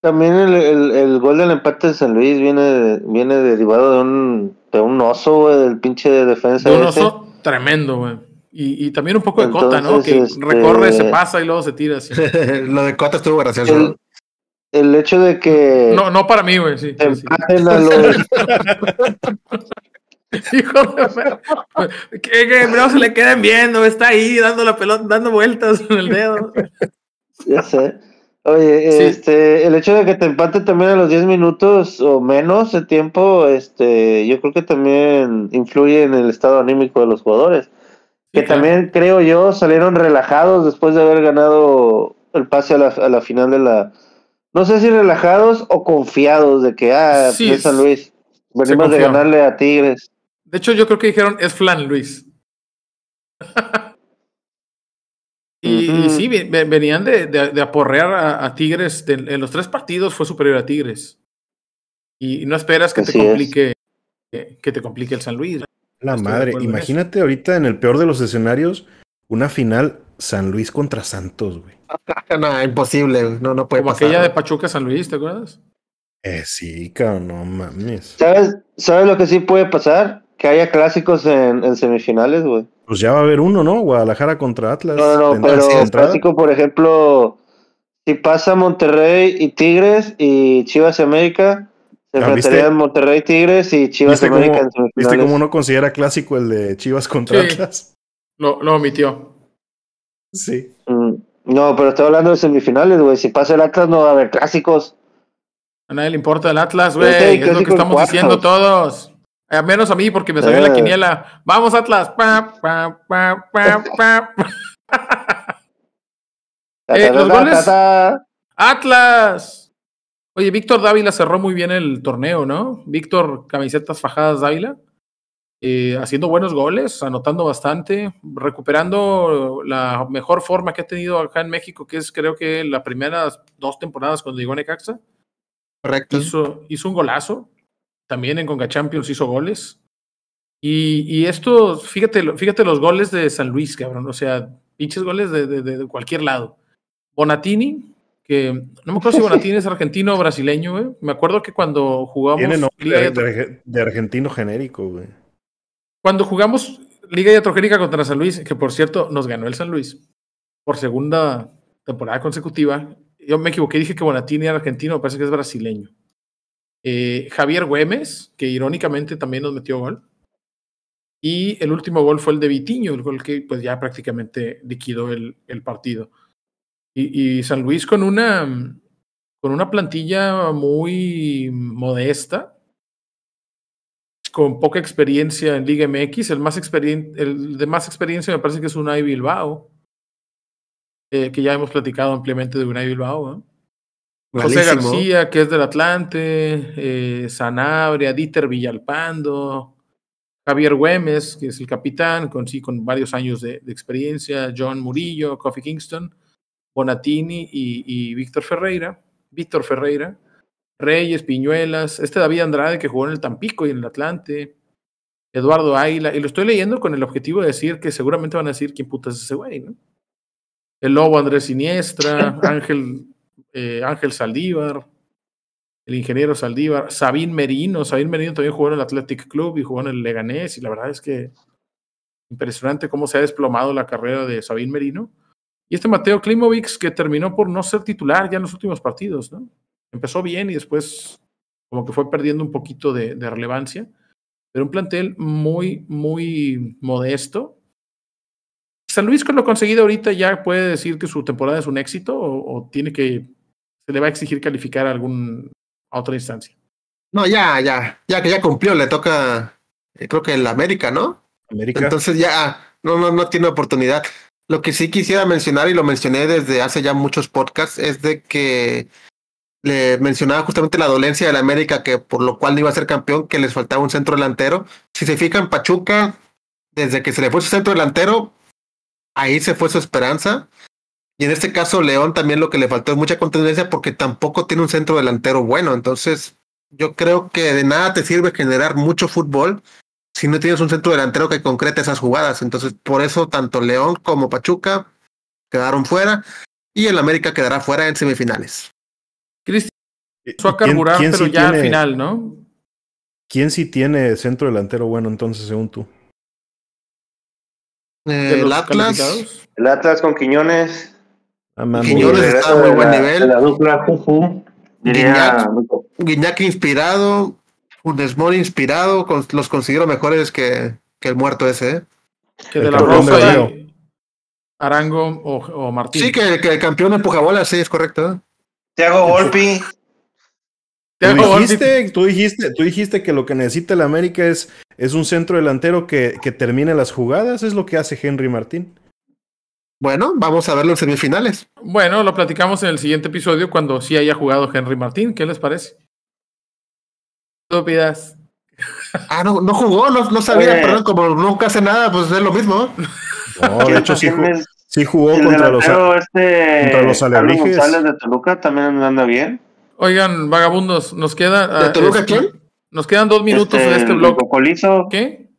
También el, el, el gol del empate de San Luis viene, viene derivado de un, de un oso, güey, del pinche defensa.
De un
ese.
oso tremendo, güey. Y, y también un poco de cota, ¿no? Que
este-
recorre, se pasa y luego se tira. así. [LAUGHS]
Lo de Cota estuvo gracioso.
El, el hecho de que
No, no para mí, güey. Sí, sí, sí.
empaten a los [LAUGHS]
Hijo de que, que no se le queden viendo, está ahí dando la pelota, dando vueltas con el dedo.
Ya sé. Oye,
Sí.
este, el hecho de que te empate también a los 10 minutos o menos de tiempo, este, yo creo que también influye en el estado anímico de los jugadores. Que
claro.
también, creo yo, salieron relajados después de haber ganado el pase a la, a la final de la... No sé si relajados o confiados de que, ah,
Sí,
es San Luis. Venimos de ganarle a Tigres.
De hecho, yo creo que dijeron es Flan Luis. [LAUGHS] y, sí, ve- ve- venían de, de- de aporrear a, a Tigres. de- en los tres partidos fue superior a Tigres. Y no esperas que te
es.
complique que, que te complique el San Luis.
La
Estoy
madre, imagínate ahorita en el peor de los escenarios, una final San Luis contra Santos, güey. [LAUGHS]
No, imposible. güey. No, no puede
Como
pasar.
aquella de Pachuca San Luis, ¿te acuerdas?
Eh, sí, cabrón, no mames.
¿Sabes, ¿Sabes lo que sí puede pasar? Que haya clásicos en, en semifinales, güey.
Pues ya va a haber uno, ¿no? Guadalajara contra Atlas.
No, no, pero
entrada.
clásico, por ejemplo, si pasa Monterrey y Tigres y Chivas y América, se enfrentarían Monterrey Tigres y Chivas
¿Viste
América
cómo,
en.
¿Viste cómo no considera clásico el de Chivas contra
Sí.
Atlas?
Lo, lo omitió.
Sí.
Mm, No, pero estoy hablando de semifinales, güey. Si pasa el Atlas no va a haber clásicos.
A nadie le importa el Atlas, güey. es lo que estamos
cuartos.
diciendo todos. A menos a mí, porque me salió la
Eh.
quiniela. Vamos, Atlas. Pa, pa, pa, pa, pa. [LAUGHS] Eh, los goles-. Atlas. Oye, Víctor Dávila cerró muy bien el torneo, ¿no? Víctor, camisetas fajadas Dávila. eh, haciendo buenos goles, anotando bastante, recuperando la mejor forma que ha tenido acá en México, que es creo que las primeras dos temporadas cuando llegó a Necaxa.
Correcto.
hizo, hizo un golazo. También en Conca Champions hizo goles. Y, y esto, fíjate, lo- fíjate los goles de San Luis, cabrón. O sea, pinches goles de, de- de- de cualquier lado. Bonatini, que no me acuerdo si Bonatini es argentino o brasileño, güey. Me acuerdo que cuando jugamos
Tiene nombre de, de- de argentino genérico, güey.
cuando jugamos Liga Yatrogénica contra San Luis, que por cierto nos ganó el San Luis. por segunda temporada consecutiva. Yo me equivoqué, dije que Bonatini era argentino, parece que es brasileño. Eh, Javier Güemes, que irónicamente también nos metió gol. Y el último gol fue el de Vitiño, el gol que pues ya prácticamente liquidó el, el partido. Y, y, San Luis con una, con una plantilla muy modesta, con poca experiencia en Liga MX. El, más el de más experiencia me parece que es Unai Bilbao, eh, que ya hemos platicado ampliamente de Unai Bilbao. José García, que es del Atlante, eh, Sanabria, Dieter Villalpando, Javier Güemes, que es el capitán, con, sí, con varios años de, de experiencia, John Murillo, Kofi Kingston, Bonatini y, y Víctor Ferreira, Víctor Ferreira, Reyes, Piñuelas, este David Andrade que jugó en el Tampico y en el Atlante, Eduardo Águila, y lo estoy leyendo con el objetivo de decir que seguramente van a decir quién puta es ese güey, ¿no? El Lobo Andrés Siniestra, [LAUGHS] Ángel, eh, Ángel Saldívar, el ingeniero Saldívar, Sabín Merino, Sabín Merino también jugó en el Athletic Club y jugó en el Leganés, y la verdad es que impresionante cómo se ha desplomado la carrera de Sabín Merino. Y este Mateo Klimovic que terminó por no ser titular ya en los últimos partidos, ¿no? empezó bien y después como que fue perdiendo un poquito de, de relevancia, pero un plantel muy, muy modesto. San Luis con lo conseguido ahorita ya puede decir que su temporada es un éxito o, o tiene que, se le va a exigir calificar a, algún, a otra instancia.
No, ya, ya, ya que ya cumplió, le toca, eh, creo que el América, ¿no?
América.
Entonces ya no, no, no tiene oportunidad. Lo que sí quisiera mencionar, y lo mencioné desde hace ya muchos podcasts, es de que le mencionaba justamente la dolencia de la América, que por lo cual no iba a ser campeón, que les faltaba un centro delantero. Si se fijan, Pachuca, desde que se le fue su centro delantero, ahí se fue su esperanza. Y en este caso, León también lo que le faltó es mucha contundencia porque tampoco tiene un centro delantero bueno. Entonces, yo creo que de nada te sirve generar mucho fútbol si no tienes un centro delantero que concrete esas jugadas. Entonces, por eso tanto León como Pachuca quedaron fuera y el América quedará fuera en semifinales.
Cristian empezó a carburar, pero sí ya tiene, al final, ¿no?
¿Quién sí tiene centro delantero bueno entonces, según tú?
Eh, el Atlas.
El Atlas con Quiñones.
Ah, man, Quiñones está a muy buen nivel.
La dupla Juju.
Guiñac, Guiñac inspirado. Funes Mori inspirado. Con, los considero mejores que, que, el muerto ese. ¿eh?
Que de la Rosa y Arango o, o, Martín.
Sí, que, que el campeón empuja bolas, sí, es correcto.
Thiago Volpi.
¿Tú dijiste, tú, dijiste, tú dijiste que lo que necesita el América es, es un centro delantero que, que termine las jugadas, es lo que hace Henry Martín.
Bueno, vamos a verlo en semifinales.
Bueno, lo platicamos en el siguiente episodio cuando sí haya jugado Henry Martín. ¿Qué les parece? Estúpidas.
Ah, no, no jugó, no, no sabía, Oye. perdón, como nunca hace nada, pues es lo mismo.
No, de hecho sí, jugó, sí jugó contra los,
este,
contra los alebrijes.
González de Toluca también anda bien.
Oigan, vagabundos, nos queda.
¿De Toluca este, quién?
Nos quedan dos minutos
este,
de este blog.
Cocolizo.
¿Qué?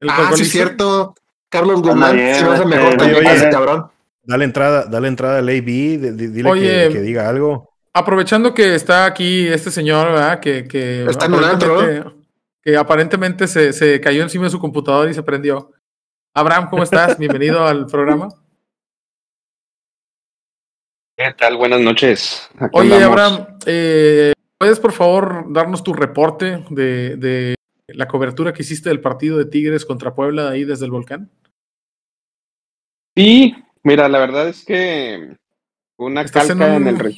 ¿El ah, sí, cierto. Carlos Guzmán se me hace mejor
Oye,
también
oye,
ese cabrón.
Dale entrada, dale entrada al AB, dile
Oye,
que, que diga algo.
Aprovechando que está aquí este señor, ¿verdad? Que, que
Está en un antro.
aparentemente, que aparentemente se, se cayó encima de su computador y se prendió. Abraham, ¿cómo estás? [LAUGHS] Bienvenido al programa.
¿Qué tal? Buenas noches. Aquí
Oye,
andamos.
Abraham, eh, ¿puedes por favor darnos tu reporte de, de la cobertura que hiciste del partido de Tigres contra Puebla ahí desde el volcán?
Sí, mira, la verdad es que una
en,
calca en,
un-
el...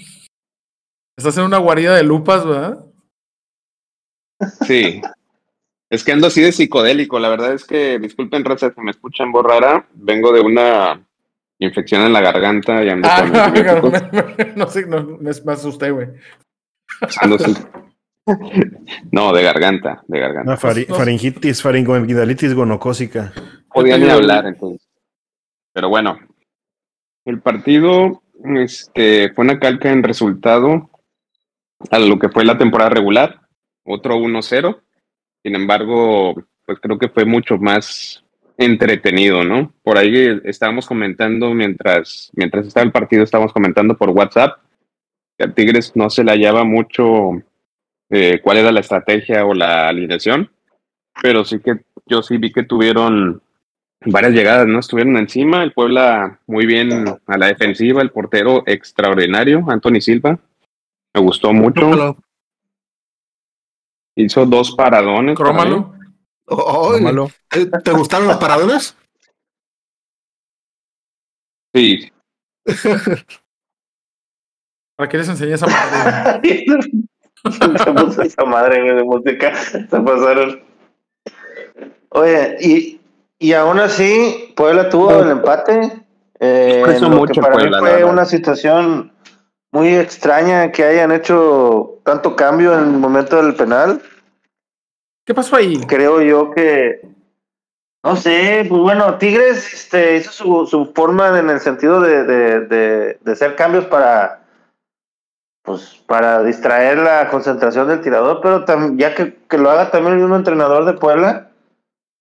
Estás en una guarida de lupas, ¿verdad?
Sí. Es que ando así de psicodélico. La verdad es que, disculpen, raza, si me escuchan voz rara. Vengo de una infección en la garganta y ando con [LAUGHS]
Ah, [LAUGHS] no sé, no, me, me asusté, güey.
Ando así. No, de garganta, de garganta.
Una fari-
no-
faringitis, faringoamigdalitis gonocócica.
podía ni hablar entonces. Pero bueno, el partido este, fue una calca en resultado a lo que fue la temporada regular, otro 1-0. Sin embargo, pues creo que fue mucho más entretenido, ¿no? Por ahí estábamos comentando mientras, mientras estaba el partido, estábamos comentando por WhatsApp que a Tigres no se le hallaba mucho eh, cuál era la estrategia o la alineación, pero sí que yo sí vi que tuvieron varias llegadas, ¿no? Estuvieron encima, el Puebla muy bien a la defensiva, el portero extraordinario, Anthony Silva, me gustó mucho. Hizo dos paradones.
Crómalo.
Oh, oh, ¿Te, ¿Te gustaron los paradones?
Sí.
¿Para qué les enseñé esa madre?
Se puso esa madre de música. Se pasaron. Oye, y, y aún así, Puebla tuvo el empate. Eh, lo
mucho
que para
Puebla,
mí
la
fue una situación muy extraña que hayan hecho tanto cambio en el momento del penal.
¿Qué pasó ahí?
Creo yo que. No sé, pues bueno, Tigres este, hizo su, su forma en el sentido de, de, de, de hacer cambios para. Pues para distraer la concentración del tirador, pero tam- ya que, que lo haga también el mismo entrenador de Puebla.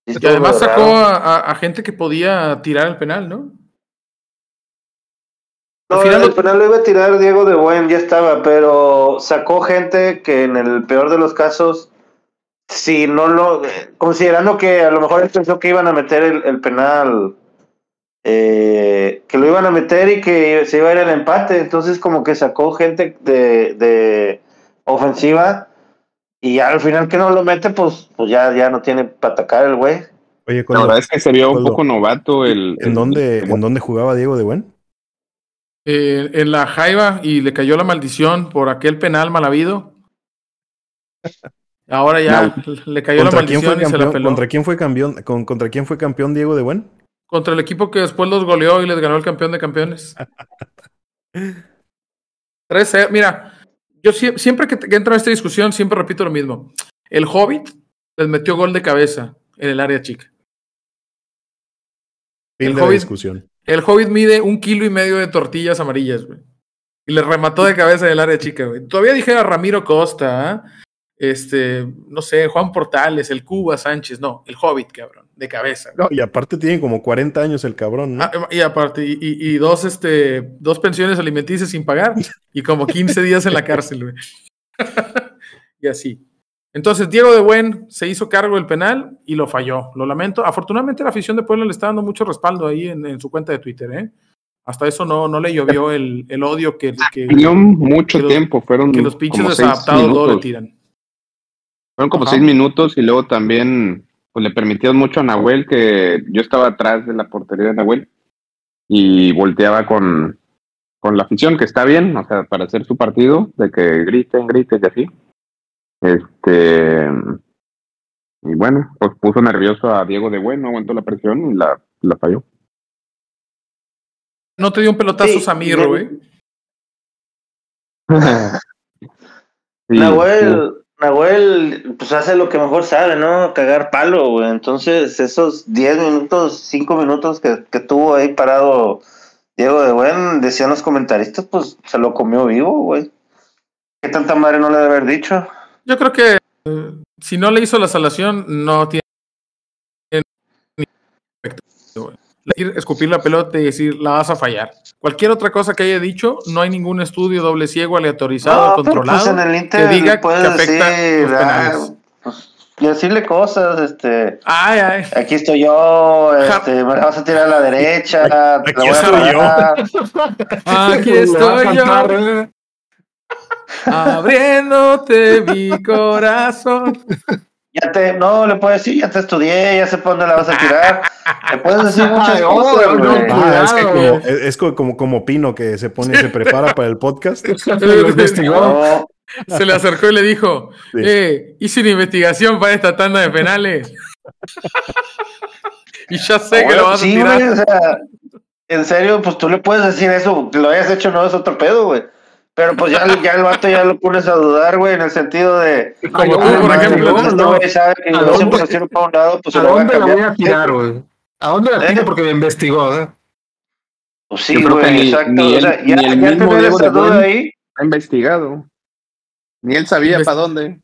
Y
estuvo
además sacó a, a- a gente que podía tirar el penal, ¿no? Al
No,
final
el
lo-
penal lo iba a tirar Diego de Buen, ya estaba, pero sacó gente que en el peor de los casos, si no lo, eh, considerando que a lo mejor él pensó que iban a meter el, el penal, eh, que lo iban a meter y que se iba a ir el empate, entonces como que sacó gente de, de ofensiva y ya al final que no lo mete, pues, pues ya, ya no tiene para atacar el güey.
Oye,
La verdad es que se vio un poco novato el.
¿en
el-
dónde,
el-
¿en dónde jugaba Diego de Buen?
Eh, en la Jaiba y le cayó la maldición por aquel penal mal habido. Ahora ya le cayó la
¿Contra quién, fue
maldición y se la peló.
¿Contra quién fue campeón? con- ¿Contra quién fue campeón Diego de Buen?
Contra el equipo que después los goleó y les ganó el campeón de campeones. [LAUGHS] 13, mira, yo sie- siempre que, que entro en esta discusión, siempre repito lo mismo. El Hobbit les metió gol de cabeza en el área chica.
Fin
El
de la
Hobbit-
discusión.
El Hobbit mide un kilo y medio de tortillas amarillas, güey. Y le remató de cabeza en el área chica, güey. Todavía dijera Ramiro Costa, ¿ah? este, no sé, Juan Portales, el Cuba Sánchez, no, el Hobbit, cabrón, de cabeza.
No, y aparte tiene como 40 años el cabrón, ¿no?
Ah, y aparte, y, y- y dos, este, dos pensiones alimenticias sin pagar y como 15 días en la cárcel, güey. [LAUGHS] y así. Entonces, Diego de Buen se hizo cargo del penal y lo falló. Lo lamento. Afortunadamente, la afición de Puebla le está dando mucho respaldo ahí en, en su cuenta de Twitter, ¿eh? Hasta eso no, no le llovió el, el odio que, que,
mucho
que los-
tiempo, fueron
que los pinches desadaptados luego le tiran.
Fueron como
Ajá.
seis minutos y luego también pues le permitieron mucho a Nahuel que yo estaba atrás de la portería de Nahuel y volteaba con, con la afición, que está bien, o sea, para hacer su partido, de que griten, griten y así. Este y bueno, pues puso nervioso a Diego de Bueno, aguantó la presión y la, la falló.
No te dio un pelotazo
Sí,
Samir, güey. [LAUGHS]
Sí,
Nahuel, Nahuel, pues hace lo que mejor sabe, ¿no? Cagar palo, güey. Entonces, esos 10 minutos, 5 minutos que, que tuvo ahí parado Diego de Buen, decían los comentaristas, pues se lo comió vivo, güey. ¿Qué tanta madre no le debe haber dicho?
Yo creo que eh, si no le hizo la salación, no tiene ni efecto, güey. Ir, escupir la pelota y decir, la vas a fallar. Cualquier otra cosa que haya dicho, no hay ningún estudio doble ciego, aleatorizado,
No, pero,
controlado.
pues, en el Inter
que diga que afecta
decir,
los
ah,
penales.
pues, y decirle cosas, este,
Ay, ay.
aquí estoy yo, este, me la vas a tirar a la derecha, [LAUGHS] te la
Aquí
voy [LAUGHS] [LAUGHS] a
estoy yo.
Aquí estoy yo,
cantar,
abriéndote mi corazón.
Ya te, no, le puedes decir, ya te estudié, ya sé por dónde la vas a tirar. Le puedes decir [LAUGHS] muchas cosas,
no,
güey.
no.
Ah, es que como, es, es co- como, como Pino que se pone, se prepara para el podcast. [LAUGHS]
No,
Se le acercó y le dijo,
Sí.
eh, hice una investigación para esta tanda de penales. [LAUGHS] y ya sé que
bueno,
lo vas
sí,
a tirar.
güey, o sea, en serio, pues tú le puedes decir eso, que lo hayas hecho no es otro pedo, güey. Pero pues ya, ya el vato ya lo pones a dudar, güey, en el sentido de...
Como tú, por
no,
ejemplo,
no,
este
no.
sabe que
¿A dónde-
lo para un lado, pues se
¿A
lo voy a
dónde la voy a tirar, güey? ¿A dónde la
¿Eh?
tiro? Porque me investigó, ¿eh?
Pues sí, güey, exacto.
ni
o sea,
el-
ya,
ni el
ya
mismo
tener esa
de
duda ahí,
Ha investigado. Ni él sabía
Invest-
para dónde.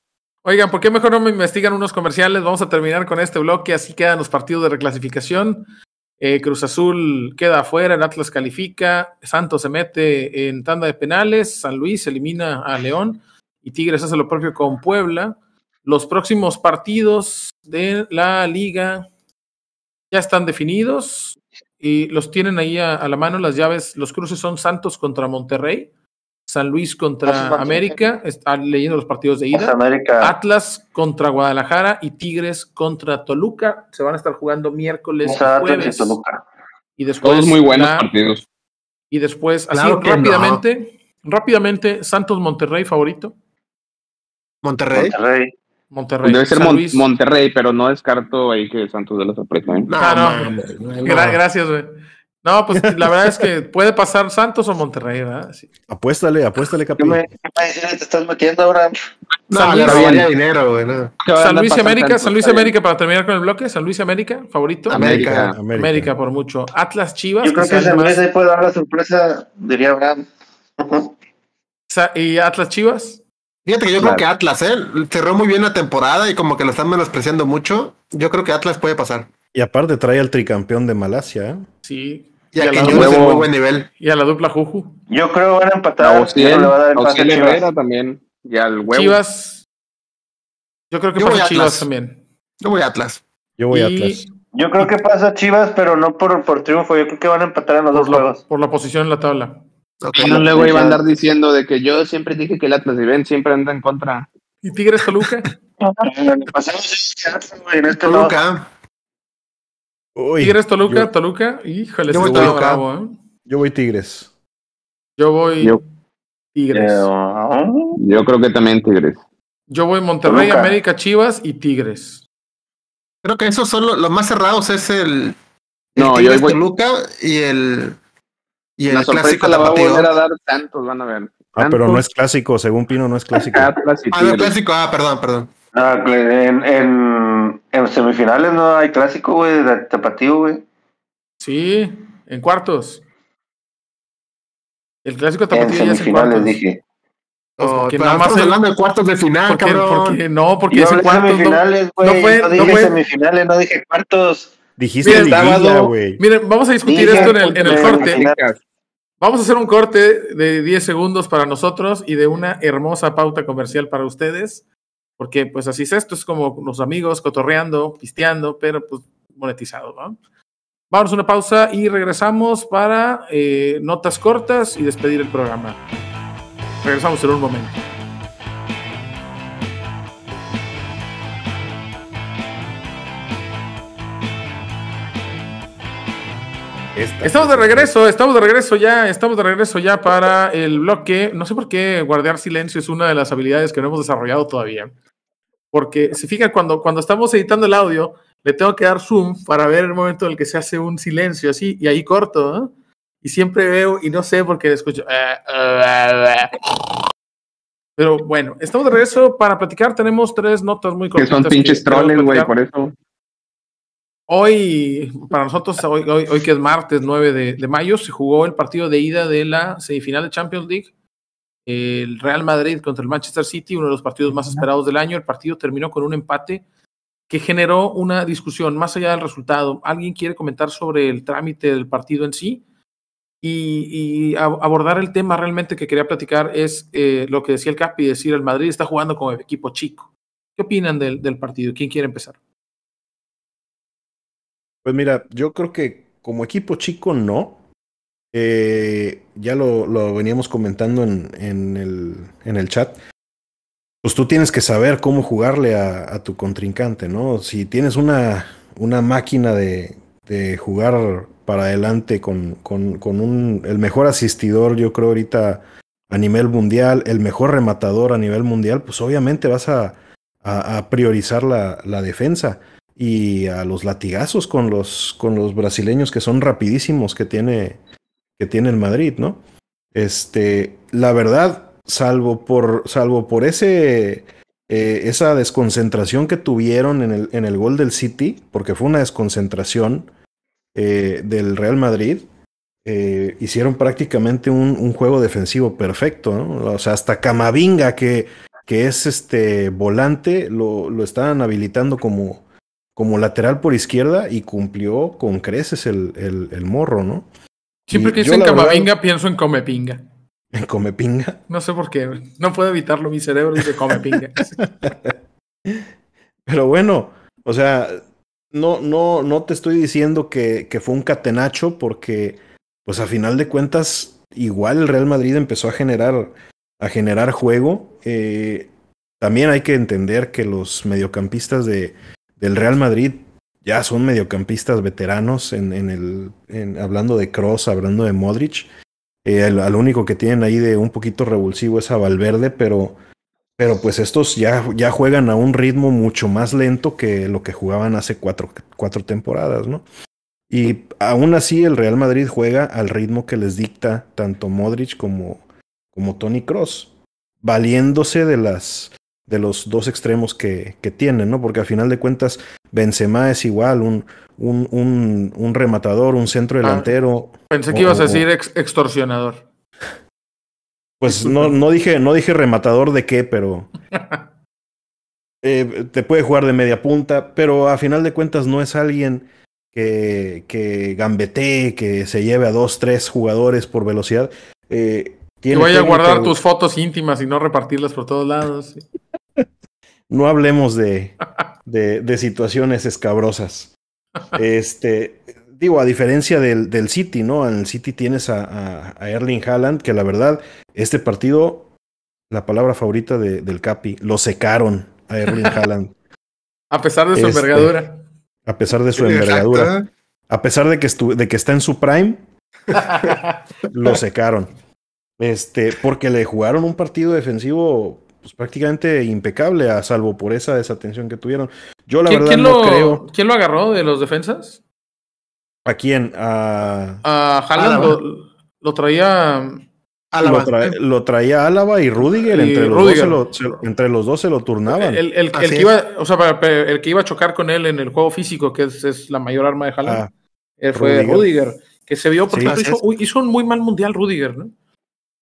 Oigan, ¿por qué mejor no me investigan unos comerciales? Vamos a terminar con este bloque, así quedan los partidos de reclasificación. Eh, Cruz Azul queda afuera, el Atlas califica, Santos se mete en tanda de penales, San Luis elimina a León y Tigres hace lo propio con Puebla. Los próximos partidos de la liga ya están definidos y los tienen ahí a, a la mano las llaves. Los cruces son Santos contra Monterrey, San Luis contra América, están leyendo los partidos de ida.
América.
Atlas contra Guadalajara y Tigres contra Toluca. Se van a estar jugando miércoles y
Atlas y
jueves.
Toluca.
Y después
Todos muy buenos
la-
partidos.
y después, así
no.
rápidamente, rápidamente, Santos Monterrey favorito.
Monterrey.
Monterrey.
Monterrey.
Debe ser Mon-. Monterrey, pero no descarto ahí que Santos de la sorpresa. ¿eh?
No,
Ah, no.
no.
Gra- gracias, güey. No, pues la verdad es que puede pasar Santos o Monterrey, ¿verdad? Sí.
Apuéstale, apuéstale,
¿Qué
Capi.
me, qué me te estás metiendo ahora?
No,
San Luis-
dinero, güey. no.
¿Qué
San Luis América? San Luis. América para terminar con el bloque. San Luis y América, favorito.
América.
América.
América por mucho. Atlas Chivas.
Yo creo que
el
San Luis ahí puede dar la sorpresa, diría Abraham.
Y Atlas Chivas.
Fíjate que yo
Claro.
creo que Atlas, ¿eh? Cerró muy bien la temporada y como que lo están menospreciando mucho. Yo creo que Atlas puede pasar.
Y aparte trae al tricampeón de Malasia. ¿eh?
Sí.
Y a
a la
Quiñones
nuevo-
en muy buen nivel.
Y a la dupla Juju.
Yo creo que van a
A
empatar.
Ociel,
pero le va a dar el pase.
Herrera también. Y al huevo.
Chivas. Yo creo que
Yo
pasa
a
Chivas
Atlas.
también.
Yo voy a Atlas.
Yo voy a
Y-
Atlas.
Yo creo que pasa Chivas, pero no por, por triunfo. Yo creo que van a empatar en los dos
Por la,
juegos.
por la posición en la tabla.
Ok.
Bueno, luego iba a andar diciendo de que yo siempre dije que el Atlas y ven siempre anda en contra.
¿Y Tigres Toluca?
Pasamos [LAUGHS] güey, en este no.
Toluca.
Uy,
Tigres Toluca,
yo,
Toluca. Híjole,
Yo voy
está
Toluca.
bravo, ¿eh?
yo voy Tigres.
Yo voy
Yo-
Tigres.
Eh,
Yo creo que también Tigres.
Yo voy Monterrey,
Toluca.
América, Chivas y Tigres.
Creo que esos son lo- los más cerrados. Es el, el
No, yo
Tigres
voy-
Toluca y el, y el
La
clásico
la va a volver a dar Santos, van a ver.
Ah, pero no es clásico, según Pino no es clásico.
Atlas y
Ah, no, clásico. Ah, perdón, perdón.
No, en, en, en semifinales no hay clásico, güey, de tapatío, güey.
Sí, en cuartos. El clásico
En
tapatío ya es en
semifinales,
cuartos.
dije.
Oh,
nada más
estamos
el-
hablando de cuartos de final, cabrón.
porque no, porque
Yo
es en
hablé
cuartos. no-
semifinales, güey.
no fue-
no
no
dije
fue-
semifinales, no dije cuartos.
Dijiste liguilla,
sábado-
güey.
Miren, vamos a discutir
Dije
esto en el, en el corte. Vamos a hacer un corte de 10 segundos para nosotros y de una hermosa pauta comercial para ustedes, porque pues así es esto, es como los amigos cotorreando, pisteando, pero pues monetizado, ¿no? Vamos a una pausa y regresamos para eh, notas cortas y despedir el programa. Regresamos en un momento.
Esta-
Estamos de regreso, estamos de regreso ya, estamos de regreso ya para el bloque. No sé por qué guardar silencio es una de las habilidades que no hemos desarrollado todavía. Porque se fijan, cuando, cuando estamos editando el audio, le tengo que dar zoom para ver el momento en el que se hace un silencio así, y ahí corto, ¿no? Y siempre veo, y no sé por qué escucho. [LAUGHS] Pero bueno, estamos de regreso para platicar. Tenemos tres notas muy
Que
cortitas.
son pinches troles, güey, por eso.
Hoy, para nosotros, hoy, hoy, hoy que es martes 9 de, de mayo, se jugó el partido de ida de la semifinal de Champions League. El Real Madrid contra el Manchester City, uno de los partidos más esperados del año. El partido terminó con un empate que generó una discusión más allá del resultado. ¿Alguien quiere comentar sobre el trámite del partido en sí? Y, abordar el tema realmente que quería platicar es eh, lo que decía el Capi, decir, el Madrid está jugando como equipo chico. ¿Qué opinan del, del partido? ¿Quién quiere empezar?
Pues mira, yo creo que como equipo chico no. Eh, ya lo, lo veníamos comentando en, en, el, en el chat. Pues tú tienes que saber cómo jugarle a, tu contrincante, ¿no? Si tienes una, una máquina de, de jugar para adelante con, con, con un, el mejor asistidor, yo creo ahorita a nivel mundial, el mejor rematador a nivel mundial, pues obviamente vas a, a, a priorizar la, la defensa y a los latigazos con los, con los brasileños que son rapidísimos que tiene, que tiene el Madrid, ¿no? Este, la verdad, salvo por, salvo por ese, eh, esa desconcentración que tuvieron en el, en el gol del City, porque fue una desconcentración eh, del Real Madrid, eh, hicieron prácticamente un, un, juego defensivo perfecto, ¿no? O sea, hasta Camavinga, que, que es este volante, lo, lo estaban habilitando como, como lateral por izquierda y cumplió con creces el, el, el morro, ¿no?
Siempre
Y
que dicen Camavinga, pienso en Comepinga. [LAUGHS]
En Comepinga.
No sé por qué. No puedo evitarlo. Mi cerebro dice Comepinga. [LAUGHS]
Pero bueno, o sea, no, no, no te estoy diciendo que, que fue un catenacho porque, pues a final de cuentas, igual el Real Madrid empezó a generar, a generar juego. Eh, también hay que entender que los mediocampistas de, del Real Madrid ya son mediocampistas veteranos en, el, hablando de Cross, hablando de Modric. Eh, al, al, único que tienen ahí de un poquito revulsivo es a Valverde, pero, pero pues estos ya, ya juegan a un ritmo mucho más lento que lo que jugaban hace cuatro, cuatro temporadas, ¿no? Y aún así el Real Madrid juega al ritmo que les dicta tanto Modric como, como Tony Cross, valiéndose de las de los dos extremos que, que tienen, ¿no? Porque al final de cuentas, Benzema es igual, un, un, un, un rematador, un centro delantero.
Ah, pensé que ibas a decir ex extorsionador.
Pues no, no, dije, no dije rematador de qué, pero. [LAUGHS] eh, te puede jugar de media punta, pero a final de cuentas no es alguien que, que gambetee, que se lleve a dos, tres jugadores por velocidad. Eh,
que vaya a guardar tus fotos íntimas y no repartirlas por todos lados.
No hablemos de, de, de, situaciones escabrosas. [LAUGHS] Este, digo, a diferencia del, del City, ¿no? En el City tienes a, a, a, Erling Haaland, que la verdad, este partido, la palabra favorita de, del Capi, lo secaron a Erling [LAUGHS] Haaland.
a pesar de su este, envergadura.
A pesar de su envergadura. A pesar de que, de que está en su prime, [LAUGHS] lo secaron. Este, porque le jugaron un partido defensivo pues, prácticamente impecable, a salvo por esa desatención que tuvieron. Yo la verdad
¿quién
no
lo,
creo.
¿Quién lo agarró de los defensas?
¿A quién? A,
a Haaland lo, lo, traía.
Álava. Lo, tra lo, traía Álava y Rudiger, y entre, los Rudiger. Dos se lo, se, entre los dos se lo turnaban.
El, el, el que iba, o sea, el que iba a chocar con él en el juego físico, que es, es la mayor arma de Haaland, ah, él fue Rudiger. Rudiger. que se vio, por sí, hizo, hizo, un muy mal mundial Rudiger, ¿no?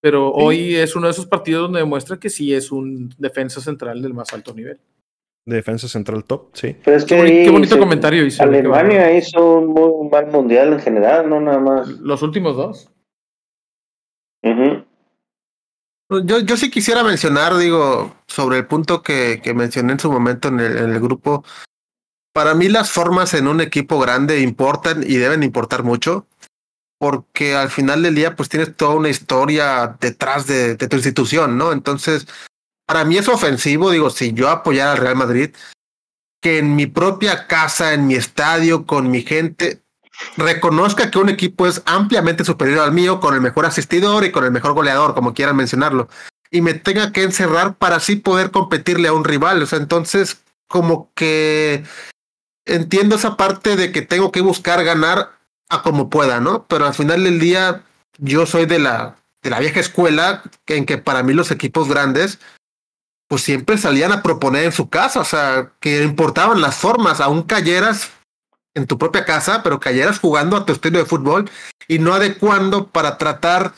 Pero sí. hoy es uno de esos partidos donde demuestra que sí es un defensa central del más alto nivel.
De defensa central top, sí.
Pero es que
qué, bonito, qué bonito comentario hizo.
Alemania hizo un muy mal mundial en general, no nada más.
Los últimos dos.
Uh -huh.
Yo, yo sí quisiera mencionar, digo, sobre el punto que, que mencioné en su momento en el, en el, grupo. Para mí las formas en un equipo grande importan y deben importar mucho, porque al final del día pues tienes toda una historia detrás de, tu institución, ¿no? Entonces, para mí es ofensivo, digo, si yo apoyara al Real Madrid, que en mi propia casa, en mi estadio, con mi gente, reconozca que un equipo es ampliamente superior al mío, con el mejor asistidor y con el mejor goleador, como quieran mencionarlo, y me tenga que encerrar para así poder competirle a un rival. O sea, entonces, como que entiendo esa parte de que tengo que buscar ganar a como pueda, ¿no? Pero al final del día, yo soy de la, de la vieja escuela, en que para mí los equipos grandes pues siempre salían a proponer en su casa, o sea, que importaban las formas, aún cayeras en tu propia casa, pero cayeras jugando a tu estilo de fútbol y no adecuando para tratar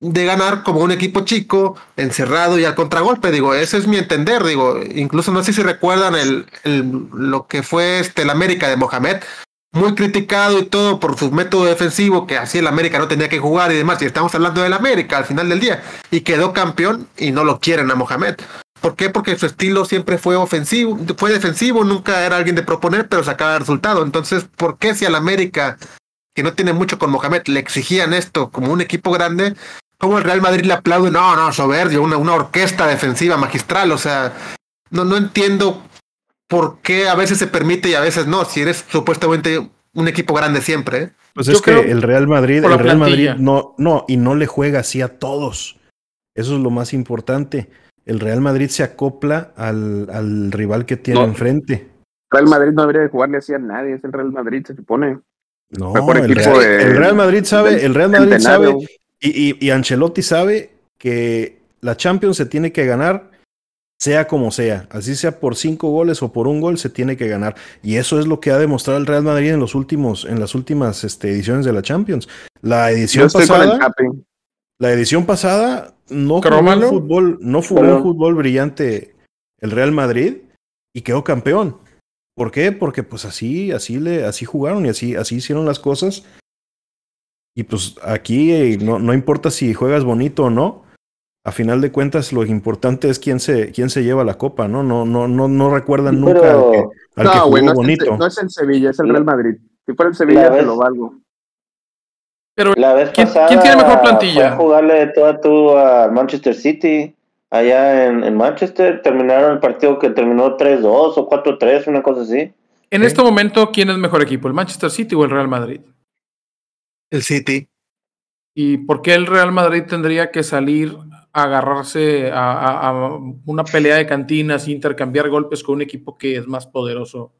de ganar como un equipo chico, encerrado y al contragolpe. Digo, ese es mi entender. Digo, incluso no sé si recuerdan el, el lo que fue este, el América de Mohamed, muy criticado y todo por su método defensivo, que así el América no tenía que jugar y demás. Y estamos hablando del América al final del día. Y quedó campeón y no lo quieren a Mohamed. ¿Por qué? Porque su estilo siempre fue ofensivo, fue defensivo, nunca era alguien de proponer, pero sacaba el resultado. Entonces, ¿por qué si al América, que no tiene mucho con Mohamed, le exigían esto como un equipo grande, cómo el Real Madrid le aplaude? No, no, soberbio, una, una orquesta defensiva magistral. O sea, no, no entiendo por qué a veces se permite y a veces no, si eres supuestamente un equipo grande siempre. ¿eh?
Pues es que el Real Madrid, el Real Madrid no, no, y no le juega así a todos. Eso es lo más importante el Real Madrid se acopla al, al rival que tiene no. enfrente.
Real Madrid no debería de jugarle así a nadie, es el Real Madrid, se supone.
No, el Real, de, el Real, Madrid sabe, el Real Madrid sabe, y, y, y, Ancelotti sabe que la Champions se tiene que ganar, sea como sea, así sea por cinco goles o por un gol, se tiene que ganar. Y eso es lo que ha demostrado el Real Madrid en los últimos, en las últimas este, ediciones de la Champions. La edición pasada. La edición pasada no jugó un fútbol, no jugó un fútbol brillante el Real Madrid y quedó campeón. ¿Por qué? Porque pues así, así le, así jugaron y así, así hicieron las cosas. Y pues aquí eh, no, no importa si juegas bonito o no, a final de cuentas lo importante es quién se, quién se lleva la copa, ¿no? No, no, no, no recuerdan nunca
pero-
al que, al que
No,
jugó
no, es el,
bonito.
no es el Sevilla, es el Real Madrid. Si fuera el Sevilla,
La
te lo valgo.
Pero
La vez
¿Quién-
pasada
quién tiene mejor plantilla?
fue a jugarle tú a tú al Manchester City. Allá en, en Manchester terminaron el partido que terminó 3-2 o 4-3, una cosa así.
en este momento, ¿quién es mejor equipo? ¿El Manchester City o el Real Madrid?
El City.
¿Y por qué el Real Madrid tendría que salir agarrarse a, a- a una pelea de cantinas, intercambiar golpes con un equipo que es más poderoso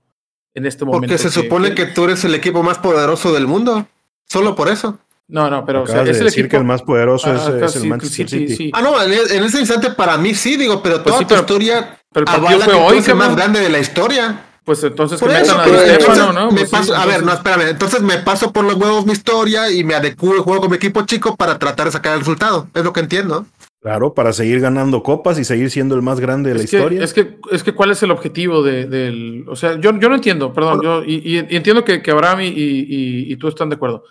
en este momento?
Porque se supone que tú eres el equipo más poderoso del mundo. Solo por eso.
No, no, pero o sea,
Acabas
es
de
el
decir
equipo...
que el más poderoso
Ah,
es,
acá
es el
sí,
Manchester City.
sí.
Ah, no, en, en ese instante para mí sí, digo, pero toda
sí,
tu
pero-
historia
Pero el partido fue
que tú
hoy,
eres el más grande de la historia.
Pues entonces
Por eso,
a
entonces
Stefano, ¿no?
me
Pues sí,
paso- a ver, no,
entonces-
espérame. Entonces me paso por los huevos mi historia y me adecuo y juego con mi equipo chico para tratar de sacar el resultado. Es lo que entiendo.
Claro, para seguir ganando copas y seguir siendo el más grande de la
que,
historia.
Es que, es que, ¿cuál es el objetivo de, del. O sea, yo, yo no entiendo, perdón, yo, y, y- entiendo que, que Abraham y, y- y tú están de acuerdo.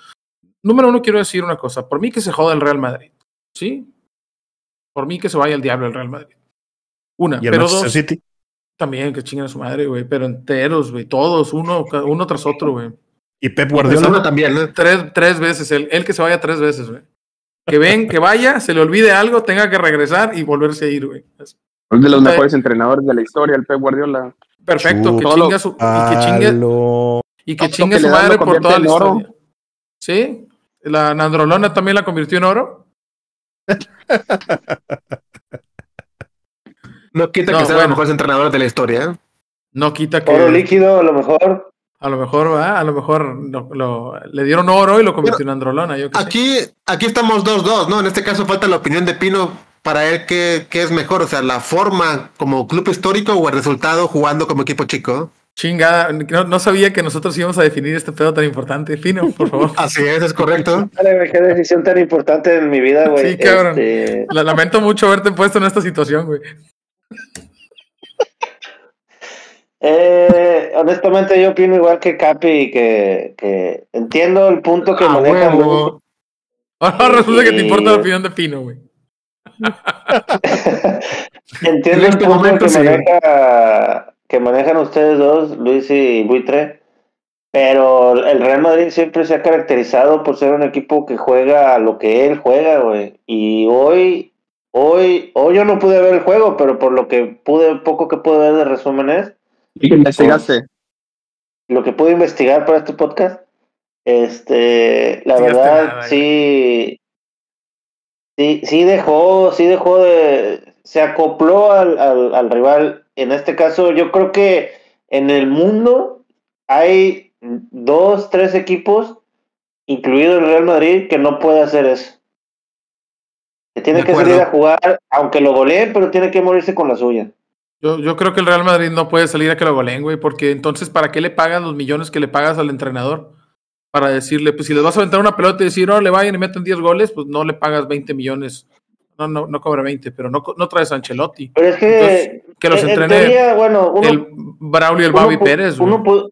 Número uno, quiero decir una cosa. Por mí que se joda el Real Madrid, ¿sí? Por mí que se vaya el diablo el Real Madrid. Una,
y el
pero
Manchester
dos,
City.
también que chinguen a su madre, güey, pero enteros, güey, todos, uno, uno tras otro, güey.
Y Pep Guardiola.
también, ¿no?
Tres, tres veces, él, él que se vaya tres veces, güey. Que ven, que vaya, se le olvide algo, tenga que regresar y volverse a ir, güey. Es
de los mejores entrenadores de la historia, el Pep Guardiola.
Perfecto, que chinga su, y que chingue, y que chingue su madre por toda la historia. ¿Sí? ¿La Nandrolona también la convirtió en oro?
No quita
No,
que sea
bueno.
los mejores entrenadores de la historia. ¿eh?
No quita que
Oro líquido, a lo mejor.
A lo mejor, ¿verdad? A lo mejor lo- lo- le dieron oro y lo convirtió en Androlona. Yo qué sé.
Aquí, aquí estamos 2-2, ¿no? En este caso falta la opinión de Pino para él qué, qué es mejor, o sea, la forma como club histórico o el resultado jugando como equipo chico.
Chingada, no, no sabía que nosotros íbamos a definir este pedo tan importante. Fino, por favor. [LAUGHS]
Así es, es correcto.
Dale, güey, qué decisión tan importante en mi vida, güey.
Sí, cabrón.
Este,
La- lamento mucho haberte puesto en esta situación, güey.
Eh, honestamente, yo opino igual que Capi, que, que entiendo el punto que
Ah,
maneja.
huevo. [LAUGHS]
Ahora resulta que te importa la opinión de Pino, güey. [LAUGHS]
Entiendo
En
el
este
punto
momento
que, maneja, que manejan ustedes dos, Luis y Buitre, pero el Real Madrid siempre se ha caracterizado por ser un equipo que juega a lo que él juega, güey. Y hoy, hoy, hoy yo no pude ver el juego, pero por lo que pude, poco que pude ver de resúmenes,
Y investigaste.
lo que pude investigar para este podcast, este, la verdad,
nada,
sí, sí, sí dejó, sí dejó de, se acopló al, al, al rival. En este caso, yo creo que en el mundo hay dos, tres equipos, incluido el Real Madrid, que no puede hacer eso. Que tiene
De
que
acuerdo.
salir a jugar, aunque lo goleen, pero tiene que morirse con la suya.
Yo, yo creo que el Real Madrid no puede salir a que lo goleen, güey, porque entonces, ¿para qué le pagas los millones que le pagas al entrenador? Para decirle, pues si les vas a aventar una pelota y decir, no, le vayan y meten 10 goles, pues no le pagas 20 millones. No, no, no cobra 20, pero no, no traes a Ancelotti.
Pero es que,
Entonces, que los
en-
entrene
teoría, bueno, uno,
el Braulio y el Babi Pérez, güey.
uno, pu-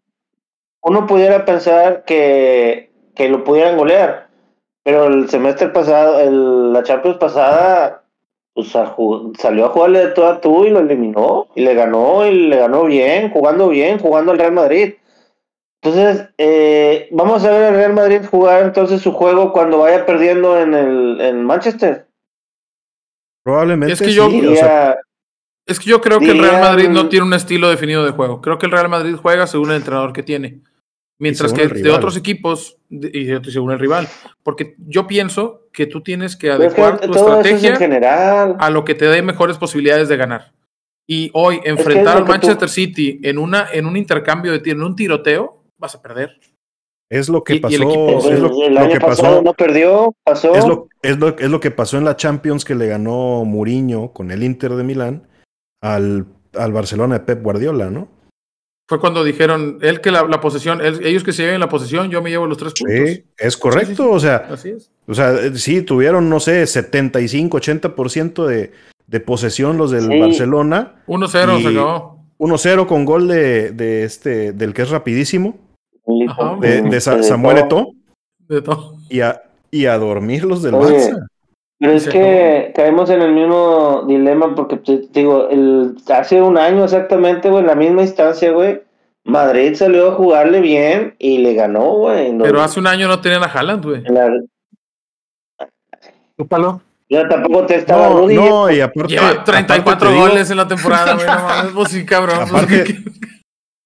uno pudiera pensar que, que lo pudieran golear, pero el semestre pasado, el, la Champions pasada, pues, a salió a jugarle de tú a tú y lo eliminó, y le ganó, y le ganó bien, jugando bien, jugando al Real Madrid. Entonces, eh, vamos a ver al Real Madrid jugar entonces su juego cuando vaya perdiendo en el en Manchester.
Probablemente
Es que yo-
sí, o sea,
Diría-
Es que yo creo que el Real Madrid no tiene un estilo definido de juego. Creo que el Real Madrid juega según el entrenador que tiene. Mientras que
el
de otros equipos, de- y de- según el rival. Porque yo pienso que tú tienes que
pero es que
adecuar tu
eso es en
estrategia
general.
a lo que te dé mejores posibilidades de ganar. Y hoy
es
enfrentar al
que tú-
Manchester City en, una, en un intercambio de tiro, en un tiroteo, vas a perder.
es lo que
y- y
pasó.
el equipo-
es lo,
el
lo
año
que
pasado
pasó.
no perdió, pasó.
Es lo, es, lo, es lo que pasó en la Champions que le ganó Mourinho con el Inter de Milán al, al Barcelona de Pep Guardiola, ¿no?
Fue cuando dijeron, él que la, la posesión, él- ellos que se lleven la posesión, yo me llevo los tres puntos.
Sí, es correcto.
Sí, sí, sí.
O sea,
Así es.
o sea, eh, sí, tuvieron, no sé, 75, 80% de, de posesión los del
Sí.
Barcelona.
1-0
Y-
se acabó.
1-0 con gol de, de este, del que es rapidísimo,
Ajá.
de, de Sa-
de
Samuel. Eto'o, y a, y a dormir los del
Oye,
Barça.
Pero es que caemos en el mismo dilema porque, te digo, el, hace un año exactamente, güey, en la misma instancia, güey, Madrid salió a jugarle bien y le ganó, güey.
Pero hace un año no tenían a Haaland, güey. La...
palo?
Yo tampoco te estaba
no, No, y aparte.
Lleva 34 goles en la temporada, güey. No mames, vos sí, cabrón.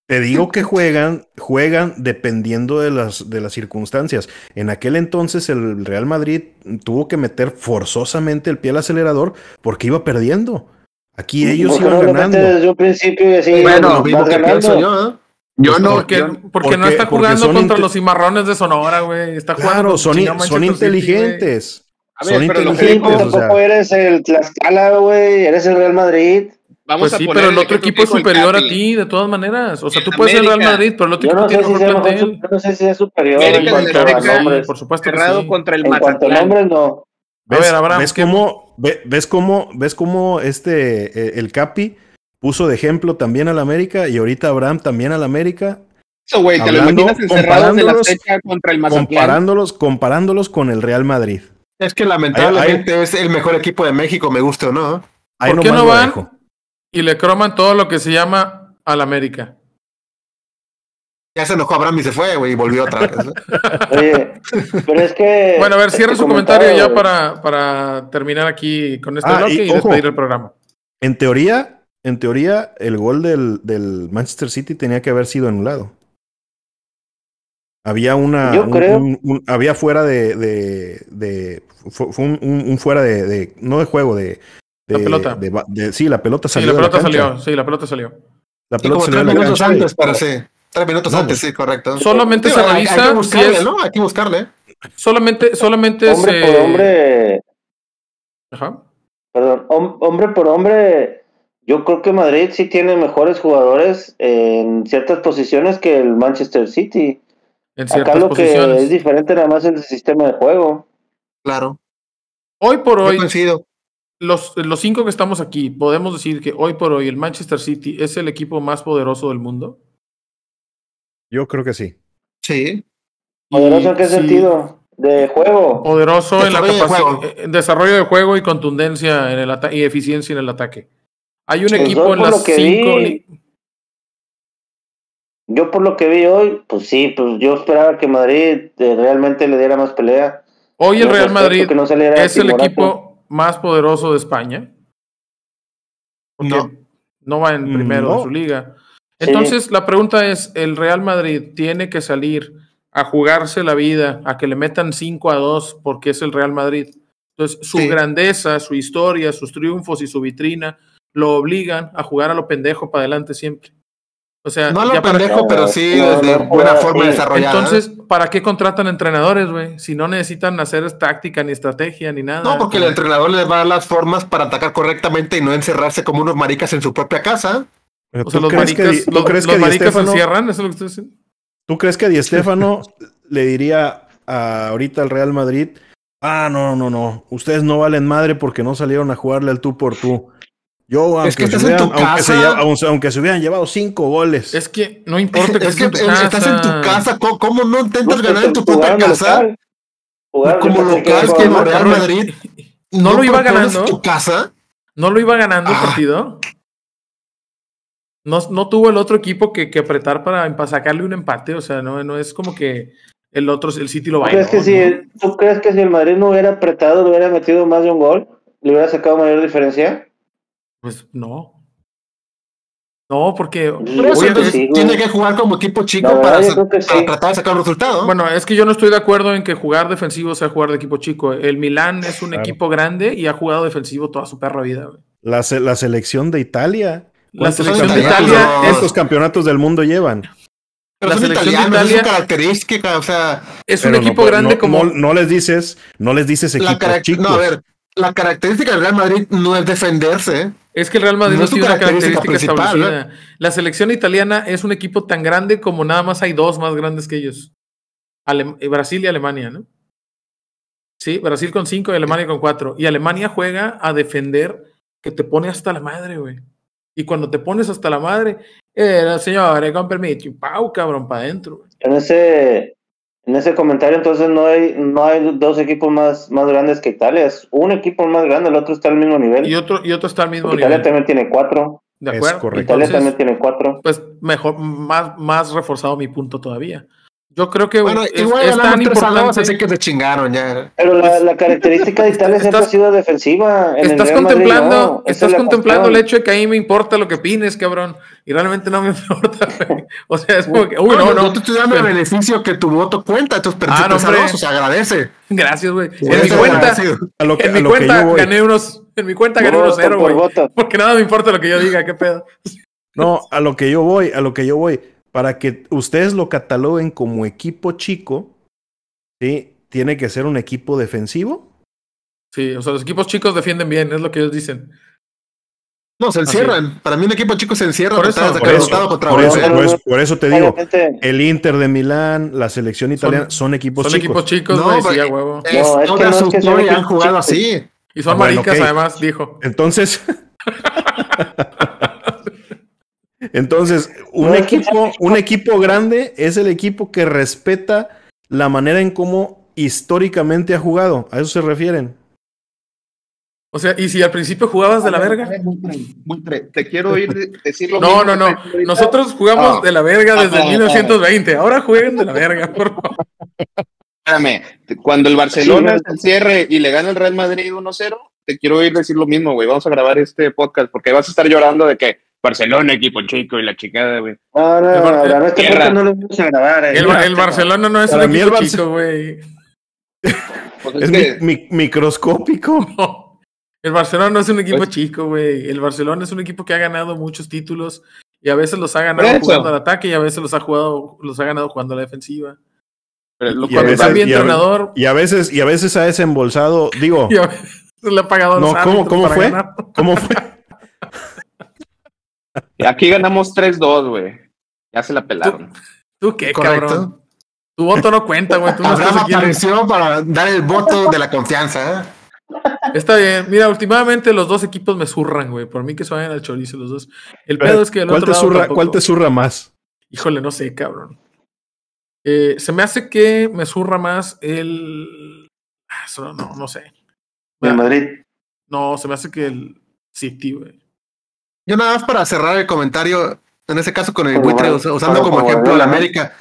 Te digo que juegan, juegan dependiendo de las, de las circunstancias. En aquel entonces el Real Madrid tuvo que meter forzosamente el pie al acelerador porque iba perdiendo. Aquí ellos iban ganando.
Desde un principio y así,
bueno, lo mismo que pienso yo, ¿eh?
Yo no, porque, porque, no está jugando contra los cimarrones de Sonora, güey. Está jugando
claro, son, son inteligentes.
A ver, son pero inteligentes. Tampoco o sea. eres el Tlaxcala, güey. Eres el Real Madrid.
Vamos pues sí, pero el otro equipo es superior a ti, de todas maneras. O sea, tú puedes ser Real Madrid, pero el otro equipo tiene mejor plantel.
no sé si es superior en cuanto a nombres.
Por supuesto que
sí. contra el
En cuanto a nombres, no.
¿Ves, a ver, Abraham, ¿ves cómo, ves cómo, ves cómo este, eh, el Capi puso de ejemplo también al América y ahorita Abraham también al América?
Eso, güey, te lo imaginas encerrados en la fecha contra el Mazatlán.
Comparándolos, comparándolos con el Real Madrid.
Es que lamentablemente es el mejor equipo de México, me guste o no.
¿Por qué no van y le croman todo lo que se llama al América?
Ya se enojó Abraham y se fue, güey, y volvió otra vez. [LAUGHS]
Oye, pero es que.
Bueno, a ver, cierra su comentario, ya para, para terminar aquí con este ah, bloque y, despedir el programa.
En teoría, en teoría, el gol del, del Manchester City tenía que haber sido anulado. Había una.
Yo creo.
había fuera de. de, de fue, un, un, fuera de, de, No de juego, de.
La pelota.
sí, la pelota salió.
Sí, la pelota salió. Sí, la pelota salió.
La pelota
salió. Tres minutos antes, para sí. Tres minutos antes, sí, correcto.
Solamente se revisa.
Hay que buscarle, ¿no? Hay que buscarle.
Solamente, solamente
hombre
se.
por hombre.
Ajá.
Perdón, hombre por hombre. Yo creo que Madrid sí tiene mejores jugadores en ciertas posiciones que el Manchester City.
En
Acá lo
posiciones.
que es diferente nada más es el sistema de juego.
Claro.
Hoy por hoy,
coincido.
Los, los cinco que estamos aquí, podemos decir que hoy por hoy el Manchester City es el equipo más poderoso del mundo.
Yo creo que sí.
Sí.
¿Poderoso en qué sí, sentido? ¿De juego?
Poderoso en la
de
capacidad,
juego.
en desarrollo de juego y contundencia en el y eficiencia en el ataque. Hay un
Pues
equipo en las cinco.
vi- Yo por lo que vi hoy, pues sí, pues yo esperaba que Madrid eh, realmente le diera más pelea.
Hoy el Real Madrid
que no saliera
es el equipo más poderoso de España. Porque
No.
no va en
Mm,
primero de su liga.
Sí.
Entonces, la pregunta es: ¿el Real Madrid tiene que salir a jugarse la vida, a que le metan 5 a 2 porque es el Real Madrid? Entonces, su
Sí.
grandeza, su historia, sus triunfos y su vitrina lo obligan a jugar a lo pendejo para adelante siempre. O sea,
No lo
para-
pendejo, pero sí
No,
de
no,
buena
no,
forma
sí.
desarrollada.
entonces, ¿para qué contratan entrenadores, güey? Si no necesitan hacer táctica, ni estrategia, ni nada.
No, porque el entrenador les va a dar las formas para atacar correctamente y no encerrarse como unos maricas en su propia casa.
Pero
O sea,
¿Tú
los
crees que,
maricas,
Di-
los,
¿tú crees
los
que
maricas se
Stéfano-
encierran? ¿Eso es lo que estoy diciendo?
¿Tú crees que Di Stéfano le diría a, ahorita al Real Madrid, ah, no, no, no, ustedes no valen madre porque no salieron a jugarle al tú por tú? Yo, aunque,
Es que
se,
estás en
hubieran,
tu
aunque, se,
casa.
aunque- aunque se hubieran llevado cinco goles.
Es que no importa que
Es que
en tu
estás en tu
casa.
¿Cómo, cómo no intentas ganar en tu propia casa?
local.
Como local, que
de
Real. Madrid
No lo iba ganando.
tu casa?
No lo iba ganando el
Ah.
partido. No, no tuvo el otro equipo que, que apretar para, para sacarle un empate. O sea, no, no es como que el otro, el City lo
¿Tú crees, que si, ¿Tú crees que si el Madrid no hubiera apretado, le hubiera metido más de un gol? ¿Le hubiera sacado mayor diferencia?
Pues no. No, porque.
Por
eso, entonces,
sí,
tiene que jugar como equipo chico
verdad,
para, sa- tratar de sacar un resultado.
Bueno, es que yo no estoy de acuerdo en que jugar defensivo sea jugar de equipo chico. El Milán es un
Claro.
equipo grande y ha jugado defensivo toda su perra vida. güey.
La, se- la selección de Italia.
La
¿Cuántos
selección de? Italia
No.
es,
¿Cuántos campeonetos del mundo llevan?
pero
la de
italianos, es su
Italia-
característica. O sea,
es un
no,
equipo grande
no-
como.
No, no les dices, no les dices
la carac-
chicos.
no, a ver, la característica del Real Madrid no es defenderse.
Es que el Real Madrid
No
tiene una
característica principal,
establecida. La selección italiana es un equipo tan grande como nada más hay dos más grandes que ellos. Eh, Brasil y Alemania, ¿no? Sí, Brasil con cinco y Alemania con cuatro. Y Alemania juega a defender que te pone hasta la madre, güey. Y cuando te pones hasta la madre, eh, señor, con permiso, pau, cabrón, para adentro. güey.
En ese, En ese comentario entonces no hay, no hay dos equipos más, más grandes que Italia, es un equipo más grande, el otro está al mismo nivel.
Y otro, y otro está al mismo
Porque Italia
nivel.
también tiene cuatro.
¿De
Es
acuerdo?
correcto.
Italia
Entonces,
también tiene cuatro.
pues mejor, más, más reforzado mi punto todavía. Yo creo que
Bueno,
es,
igual
es tan
ganaron 3 a 2,
importante.
así que se chingaron ya.
Pero la, la característica de Italia siempre
Estás-
ha sido defensiva. En el
Estás
Madrid
contemplando,
no,
estás
es la
contemplando el hecho de que a mí me importa lo que opines, cabrón. Y realmente no me [LAUGHS] importa, güey. O sea, es como que, uy,
Bueno,
no, no.
Yo te estoy dando el beneficio que tu voto cuenta, entonces perdiste
Ah, no,
3 a
hombre.
2, o sea, agradece.
Gracias, güey. En mi cuenta.
A lo que,
en
a
mi
lo que
cuenta
voy.
gané unos, en mi cuenta gané unos cero,
por
güey.
voto.
Porque nada me importa lo que yo diga, qué pedo.
No, a lo que yo voy, a lo que yo voy. Para que ustedes lo cataloguen como equipo chico, ¿sí? Tiene que ser un equipo defensivo.
Sí, o sea, los equipos chicos defienden bien, es lo que ellos dicen.
No, se encierran. Para mí un equipo chico se encierra.
Por eso,
de
Por
sacar
eso,
resultado contra
por eso,
Borussia.
por eso- por eso te digo, el Inter de Milán, la selección italiana, son, equipos
Son
chicos.
equipos chicos,
No,
güey, sí,
pero-
a huevo.
Es,
No, es que
toda
no es que
historia han jugado
chicos.
así.
Y son
bueno,
maricas, además, dijo.
Entonces, [LAUGHS] entonces, un equipo, un equipo grande es el equipo que respeta la manera en cómo históricamente ha jugado. A eso se refieren.
O sea, y si al principio jugabas de la verga.
Te quiero oír de- decir lo
No,
mismo
no, no. Nosotros jugamos
Ah.
de la verga desde
Ah,
1920. Ahora jueguen de la verga, por favor.
Espérame, cuando el Barcelona
Sí,
se encierre y le gana el Real Madrid 1-0, te quiero oír decir lo mismo, güey. Vamos a grabar este podcast porque vas a estar llorando de que Barcelona, equipo chico y la chicada, güey.
No, no, no, no, este
Tierra.
podcast no lo vamos a grabar. eh.
El, el Barcelona no es un equipo
Barce-
chico, güey.
Pues es
Es
que-
mi- mi- microscópico. [LAUGHS]
No. El Barcelona no es un equipo
Pues-
chico, güey. El Barcelona es un equipo que ha ganado muchos títulos y a veces los ha ganado jugando al ataque y a veces los ha jugado, los ha ganado jugando a la defensiva.
pero lo cual-
Cuando
veces-
está bien
y a-
entrenador
Y a veces, y a veces ha desembolsado, digo, [LAUGHS]
y a veces le ha pagado
No, ¿cómo- cómo
para
fue?
ganar.
¿cómo fue? [LAUGHS]
Aquí ganamos 3-2, güey. Ya se la pelaron.
¿Tú qué,
Correcto.
cabrón? Tu voto no cuenta, güey. Tú no
Abraham apareció para dar el voto de la confianza. ¿eh?
Está bien. Mira, últimamente los dos equipos me zurran, güey. Por mí que se vayan al chorizo los dos. El pedo es que el
¿Cuál
otro
te,
lado tampoco-
¿Cuál te zurra más?
Híjole, no sé, cabrón. Eh, se me hace que me zurra más el. Ah, eso no, no sé.
En Madrid.
No, se me hace que el City, güey.
Yo nada más para cerrar el comentario, en ese caso con el
Como
buitre, usando
como
como ejemplo
¿no?
América.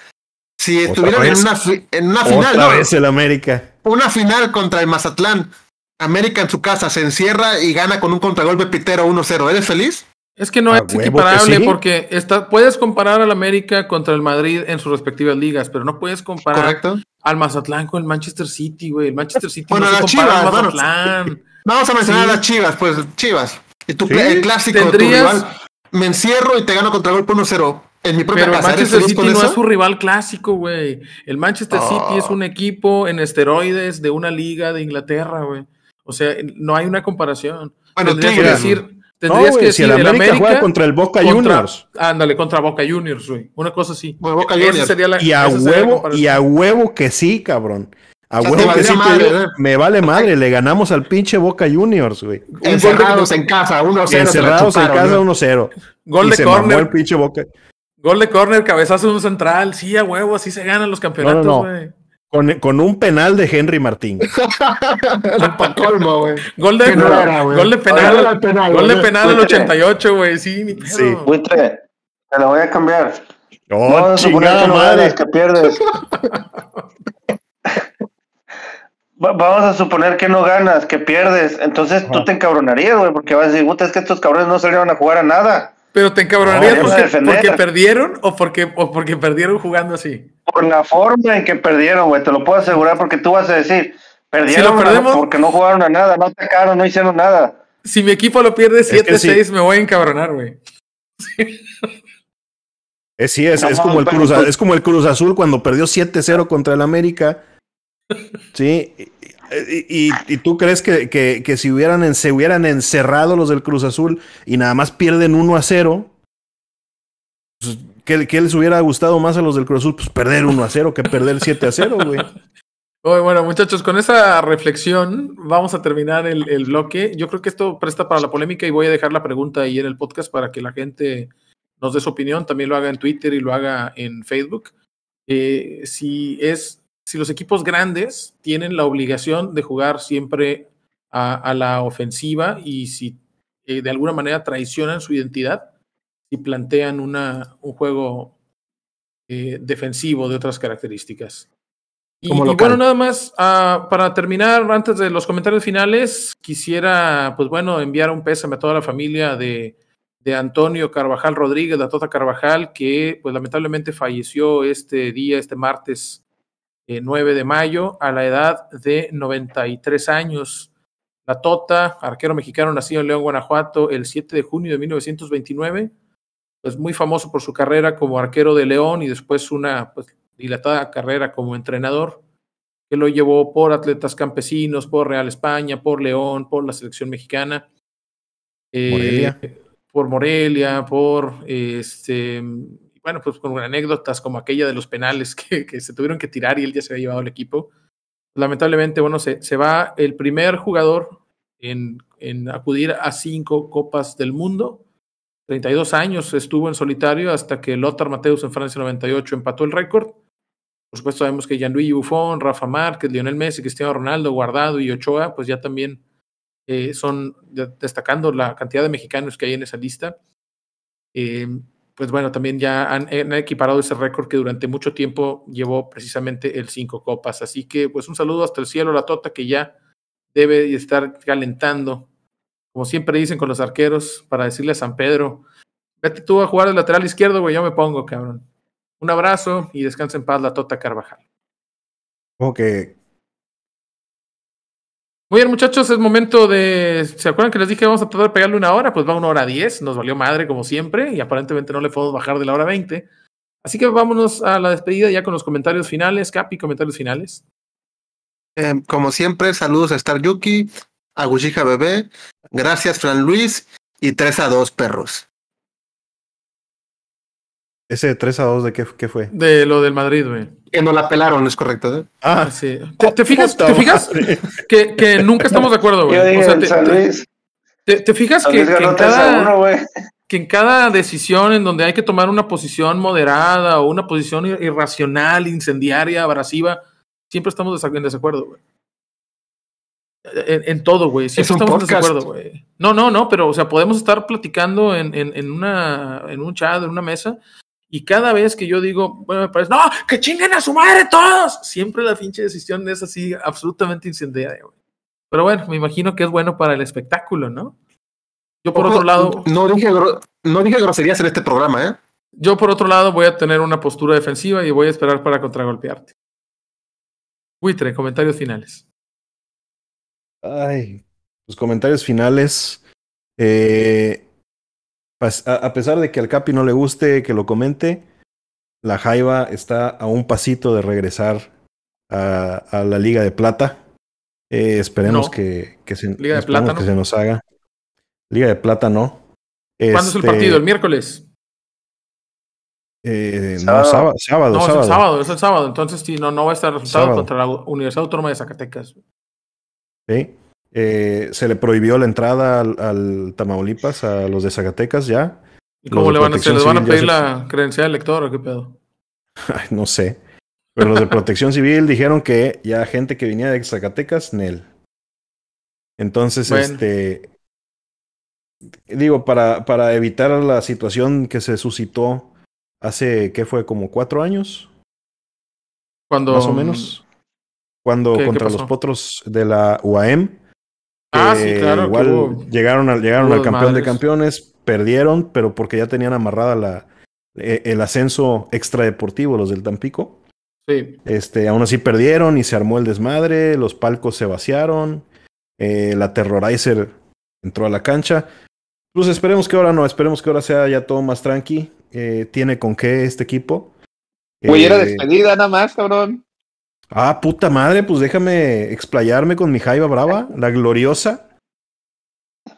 Si estuvieran en una, fi- en una final,
Otra
¿no?
vez el América.
una final contra el Mazatlán, América en su casa se encierra y gana con un contragolpe pitero 1-0, ¿eres feliz?
Es que no
A
es equiparable
sí.
porque está, puedes comparar al América contra el Madrid en sus respectivas ligas, pero no puedes comparar
¿Correcto?
al Mazatlán con el Manchester City, güey. El Manchester City
Bueno,
no se
las
compara al
Chivas, bueno,
Mazatlán.
Vamos a mencionar
Sí.
a las Chivas, pues Chivas. Y tu
Sí,
el clásico, tu
tendrías-
rival, me encierro y te gano contragolpe 1-0 en mi propia
Pero el
casa. ¿Eres
Manchester City
con
no
eso?
es su rival clásico, güey. El Manchester
Oh.
City es un equipo en esteroides de una liga de Inglaterra, güey. O sea, no hay una comparación.
Bueno,
tendrías que decir,
No,
tendrías
güey,
que
si
decir
el
el
América,
América
juega contra el Boca
contra-
Juniors.
Ándale, contra Boca Juniors, güey. Una cosa así.
Bueno, Boca Juniors.
sería la-
Y a
esa sería la
huevo, y a huevo que sí, cabrón. A
O sea,
huevo que sí.
madre,
me vale madre, le ganamos al pinche Boca Juniors, güey.
Encerrados en casa, 1-0. se la
Encerrados en casa
¿no?
1-0.
Gol
y
de
se mamó el
córner.
pinche Boca.
Gol de córner, cabezazo de un central. Sí, a huevo, así se ganan los campeonatos,
no.
güey.
Con, con un penal de Henry Martín. [LAUGHS]
Pa' colmo, güey.
Gol de,
no era, güey.
gol de penal.
Ahora era penal,
gol de
güey.
penal al
Güey.
88, güey. Sí, ni pedo.
Sí.
Buitre, te lo voy a cambiar.
¡Oh,
suponer
chingada
no
madre!
que pierdes. [LAUGHS] Va- Vamos a suponer que no ganas, que pierdes. Entonces tú te encabronarías, güey, porque vas a decir, puta, es que estos cabrones no salieron a jugar a nada.
Pero te encabronarías
No,
porque, perdieron o porque, o porque perdieron jugando así.
Por la forma en que perdieron, güey, te lo puedo asegurar, porque tú vas a decir, perdieron
Si lo perdemos-
porque no jugaron a nada, no atacaron, no hicieron nada.
Si mi equipo lo pierde
que
7-6, me voy a encabronar, güey.
Eh, sí, es,
No,
es, como el Cruz, es como el Cruz Azul cuando perdió 7-0 contra el América. Sí. Y, tú crees que, que- si hubieran, se hubieran encerrado los del Cruz Azul y nada más pierden 1 a 0, pues, ¿qué, qué les hubiera gustado más a los del Cruz Azul? Pues perder 1 a 0 que perder 7 a 0, güey.
Bueno, muchachos, con esa reflexión vamos a terminar el, el bloque. Yo creo que esto presta para la polémica y voy a dejar la pregunta ahí en el podcast para que la gente nos dé su opinión. También lo haga en Twitter y lo haga en Facebook. Eh, si es si los equipos grandes tienen la obligación de jugar siempre a, a la ofensiva y si eh, de alguna manera traicionan su identidad, si plantean una, un juego eh, defensivo de otras características. Y, y bueno, nada más, ah, para terminar, antes de los comentarios finales, quisiera, pues bueno, enviar un pésame a toda la familia de, de Antonio Carvajal Rodríguez, la Tota Carvajal, que pues lamentablemente falleció este día, este martes eh, 9 de mayo, a la edad de 93 años. La Tota, arquero mexicano nacido en León, Guanajuato, el 7 de junio de 1929, pues muy famoso por su carrera como arquero de León y después una pues, dilatada carrera como entrenador, que lo llevó por Atletas Campesinos, por Real España, por León, por la selección mexicana. Eh,
Morelia.
Por Morelia, por este, bueno, pues con anécdotas como aquella de los penales [LAUGHS] que, se tuvieron que tirar y él ya se había llevado el equipo. Lamentablemente, bueno, se, se va el primer jugador en, acudir a cinco copas del mundo. 32 años estuvo en solitario hasta que Lothar Mateus en Francia 98 empató el récord. Por supuesto, sabemos que Gianluigi Buffon, Rafa Márquez, Lionel Messi, Cristiano Ronaldo, Guardado y Ochoa, pues ya también eh, son de- destacando la cantidad de mexicanos que hay en esa lista. Eh, pues bueno, también ya han, han equiparado ese récord que durante mucho tiempo llevó precisamente el cinco copas. Así que, pues un saludo hasta el cielo a la Tota que ya debe estar calentando, como siempre dicen con los arqueros, para decirle a San Pedro, vete tú a jugar de lateral izquierdo, güey, yo me pongo, cabrón. Un abrazo y descansa en paz la Tota Carvajal.
Como que
Muy bien, muchachos, es momento de. ¿Se acuerdan que les dije vamos a tratar de pegarle una hora? Pues va una hora diez, nos valió madre como siempre, y aparentemente no le podemos bajar de la hora veinte. Así que vámonos a la despedida ya con los comentarios finales. Capi, comentarios finales.
Eh, como siempre, saludos a Star Yuki, a Gujija Bebé, gracias Fran Luis y 3 a 2 perros.
Ese 3 a 2 de qué, qué fue.
De lo del Madrid, güey.
Que no la pelaron, es correcto. ¿eh?
Ah,
Sí. ¿Te, te fijas, ¿te fijas que, que nunca estamos de acuerdo, güey? O sea,
en
te, te-
Luis.
te- te fijas que, que en
3 a 1,
cada, que en cada decisión en donde hay que tomar una posición moderada o una posición ir- irracional, incendiaria, abrasiva, siempre estamos en desacuerdo, güey. En, en todo, güey. Siempre estamos en
podcast.
desacuerdo, güey. No, no, no, pero, o sea, podemos estar platicando en, en, en, una, en un chat, en una mesa, y cada vez que yo digo, bueno, me parece, no, que chinguen a su madre todos, siempre la pinche decisión es así, absolutamente incendiaria, güey. Pero bueno, me imagino que es bueno para el espectáculo, ¿no? Yo, por
Ojo,
otro lado.
No dije, no dije groserías en este programa, ¿eh?
Yo, por otro lado, voy a tener una postura defensiva y voy a esperar para contragolpearte. Buitre, comentarios finales.
Ay, los comentarios finales. Eh, a, a pesar de que al Capi no le guste que lo comente, la Jaiba está a un pasito de regresar a, a la Liga de Plata. Eh, esperemos
No.
que, que se,
Liga de
esperemos
Plata,
que
¿no?
se nos haga. Liga de Plata no.
¿Cuándo es el
Este,
partido? ¿El miércoles?
eh, no,
Sábado.
sábado, sábado,
No, es el sábado, es el sábado. Entonces, sí, no, no va a estar resultado
Sábado.
contra la Universidad Autónoma de Zacatecas.
Sí. Eh, se le prohibió la entrada al, al Tamaulipas a los de Zacatecas ya.
¿Y cómo
de
le van a hacer? ¿Les van a pedir
se-
la credencial del lector o qué pedo? [LAUGHS]
Ay, no sé. Pero los de Protección Civil dijeron que ya gente que venía de Zacatecas, Nel. Entonces,
Bueno.
este. Digo, para, para evitar la situación que se suscitó hace, ¿qué fue? ¿Como cuatro años?
Cuando,
Más o menos. Cuando
¿Qué- qué
contra los potros de la UAM.
Ah, sí, claro. que
Igual
hubo-
llegaron, al, llegaron al campeón de campeones, perdieron, pero porque ya tenían amarrada la, eh, el ascenso extradeportivo, los del Tampico.
Sí.
Este, aún así perdieron y se armó el desmadre, los palcos se vaciaron, eh, la Terrorizer entró a la cancha. Pues esperemos que ahora no, esperemos que ahora sea ya todo más tranqui. Eh, tiene con qué este equipo.
Güey, era
Eh,
despedida nada más, cabrón.
Ah, puta madre, pues déjame explayarme con mi Jaiba Brava, la gloriosa.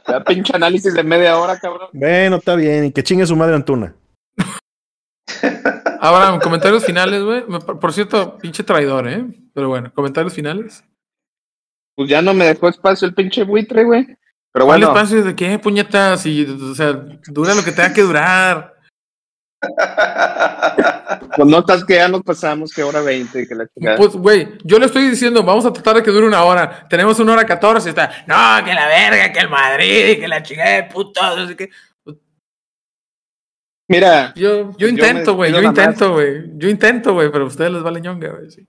Ya pinche análisis de media hora, cabrón.
Bueno, está bien, y que chingue su madre Antuna. [LAUGHS]
Ahora, comentarios finales, güey. Por cierto, pinche traidor, ¿eh? Pero bueno, comentarios finales.
Pues ya no me dejó espacio el pinche buitre, güey. Pero
¿Cuál
bueno,
espacio de qué, puñetas? Y, o sea, dura lo que tenga que durar. [LAUGHS]
Pues no estás que ya nos pasamos que hora 20 y que la chingada.
Pues, güey, yo le estoy diciendo, vamos a tratar de que dure una hora. Tenemos una hora 14 y está, no, que la verga, que el Madrid, que la chingada de putos, así que.
Mira,
Yo, yo intento, güey, yo intento, güey. Yo intento, güey, pero a ustedes les vale ñonga, güey. Sí.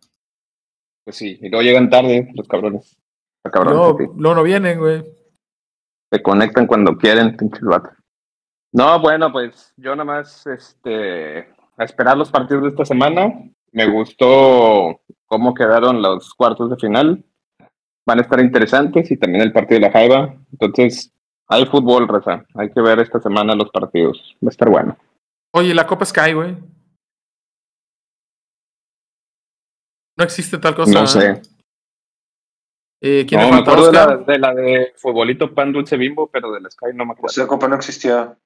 pues sí, y luego llegan tarde los cabrones. Los cabrones,
luego no vienen, güey.
Se conectan cuando quieren, pinches vatos. No, bueno, pues yo nada más este, a esperar los partidos de esta semana. Me gustó cómo quedaron los cuartos de final. Van a estar interesantes y también el partido de la Jaiba. Entonces, hay fútbol, Raza. Hay que ver esta semana los partidos. Va a estar bueno.
Oye, la Copa Sky, güey. No existe tal cosa.
No
¿eh?
sé.
Eh, ¿Quién
No, me acuerdo de la, de la de futbolito pan dulce bimbo, pero de la Sky no me acuerdo.
Esa copa no existía.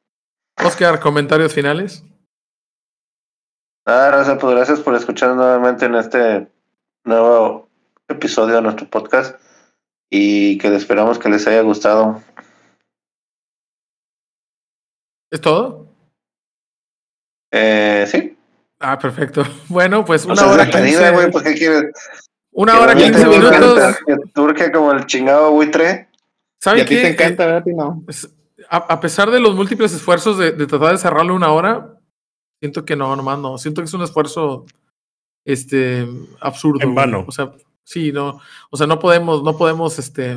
Oscar, comentarios finales.
Ah, gracias, pues gracias por escuchar nuevamente en este nuevo episodio de nuestro podcast y que esperamos que les haya gustado.
¿Es todo?
Eh, sí.
Ah, perfecto. [LAUGHS] Bueno, pues
O
una
sea, es
hora quince.
güey, pues ¿qué quieres?
Una
Que
hora
no
quince minutos.
encanta, Que turque como el chingado buitre.
Y
¿Saben
a ti
qué?
te encanta, ¿verdad, Pino?
Es- A, a pesar de los múltiples esfuerzos de, de tratar de cerrarlo una hora, siento que no, nomás no. Siento que es un esfuerzo este absurdo.
En
güey.
vano.
O sea, sí, no. O sea, no podemos, no podemos, este,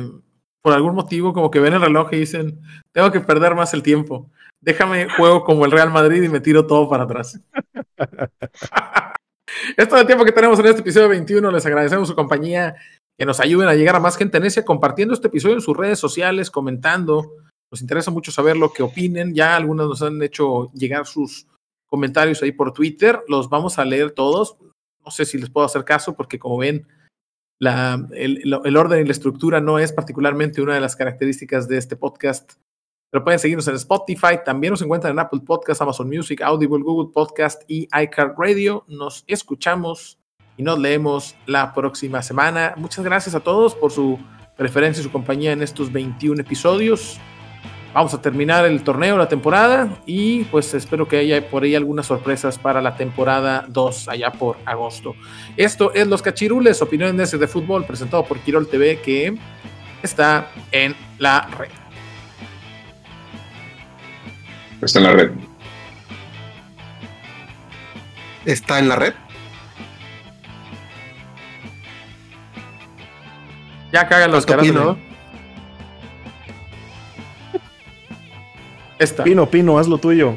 por algún motivo, como que ven el reloj y dicen, tengo que perder más el tiempo. Déjame juego como el Real Madrid y me tiro todo para atrás. [LAUGHS] es todo el tiempo que tenemos en este episodio 21. Les agradecemos su compañía. Que nos ayuden a llegar a más gente necia compartiendo este episodio en sus redes sociales, comentando. Nos interesa mucho saber lo que opinen. Ya algunos nos han hecho llegar sus comentarios ahí por Twitter. Los vamos a leer todos. No sé si les puedo hacer caso porque como ven, la, el, orden y la estructura no es particularmente una de las características de este podcast. Pero pueden seguirnos en Spotify. También nos encuentran en Apple Podcast, Amazon Music, Audible, Google Podcast y iCarRadio. Nos escuchamos y nos leemos la próxima semana. Muchas gracias a todos por su preferencia y su compañía en estos 21 episodios. Vamos a terminar el torneo, la temporada, y pues espero que haya por ahí algunas sorpresas para la temporada 2 allá por agosto. Esto es Los Cachirules, opiniones de fútbol, presentado por Quirol TV, que está en la red.
Está en la red.
Está en la red.
Ya cagan los caras. ¿no? Esta,
Pino, Pino, haz lo tuyo.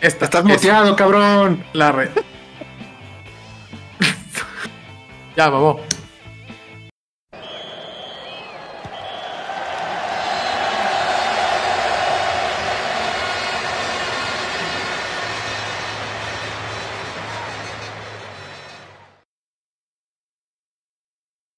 esta
Estás
es
muteado, cabrón.
la red. [LAUGHS] ya, vamos.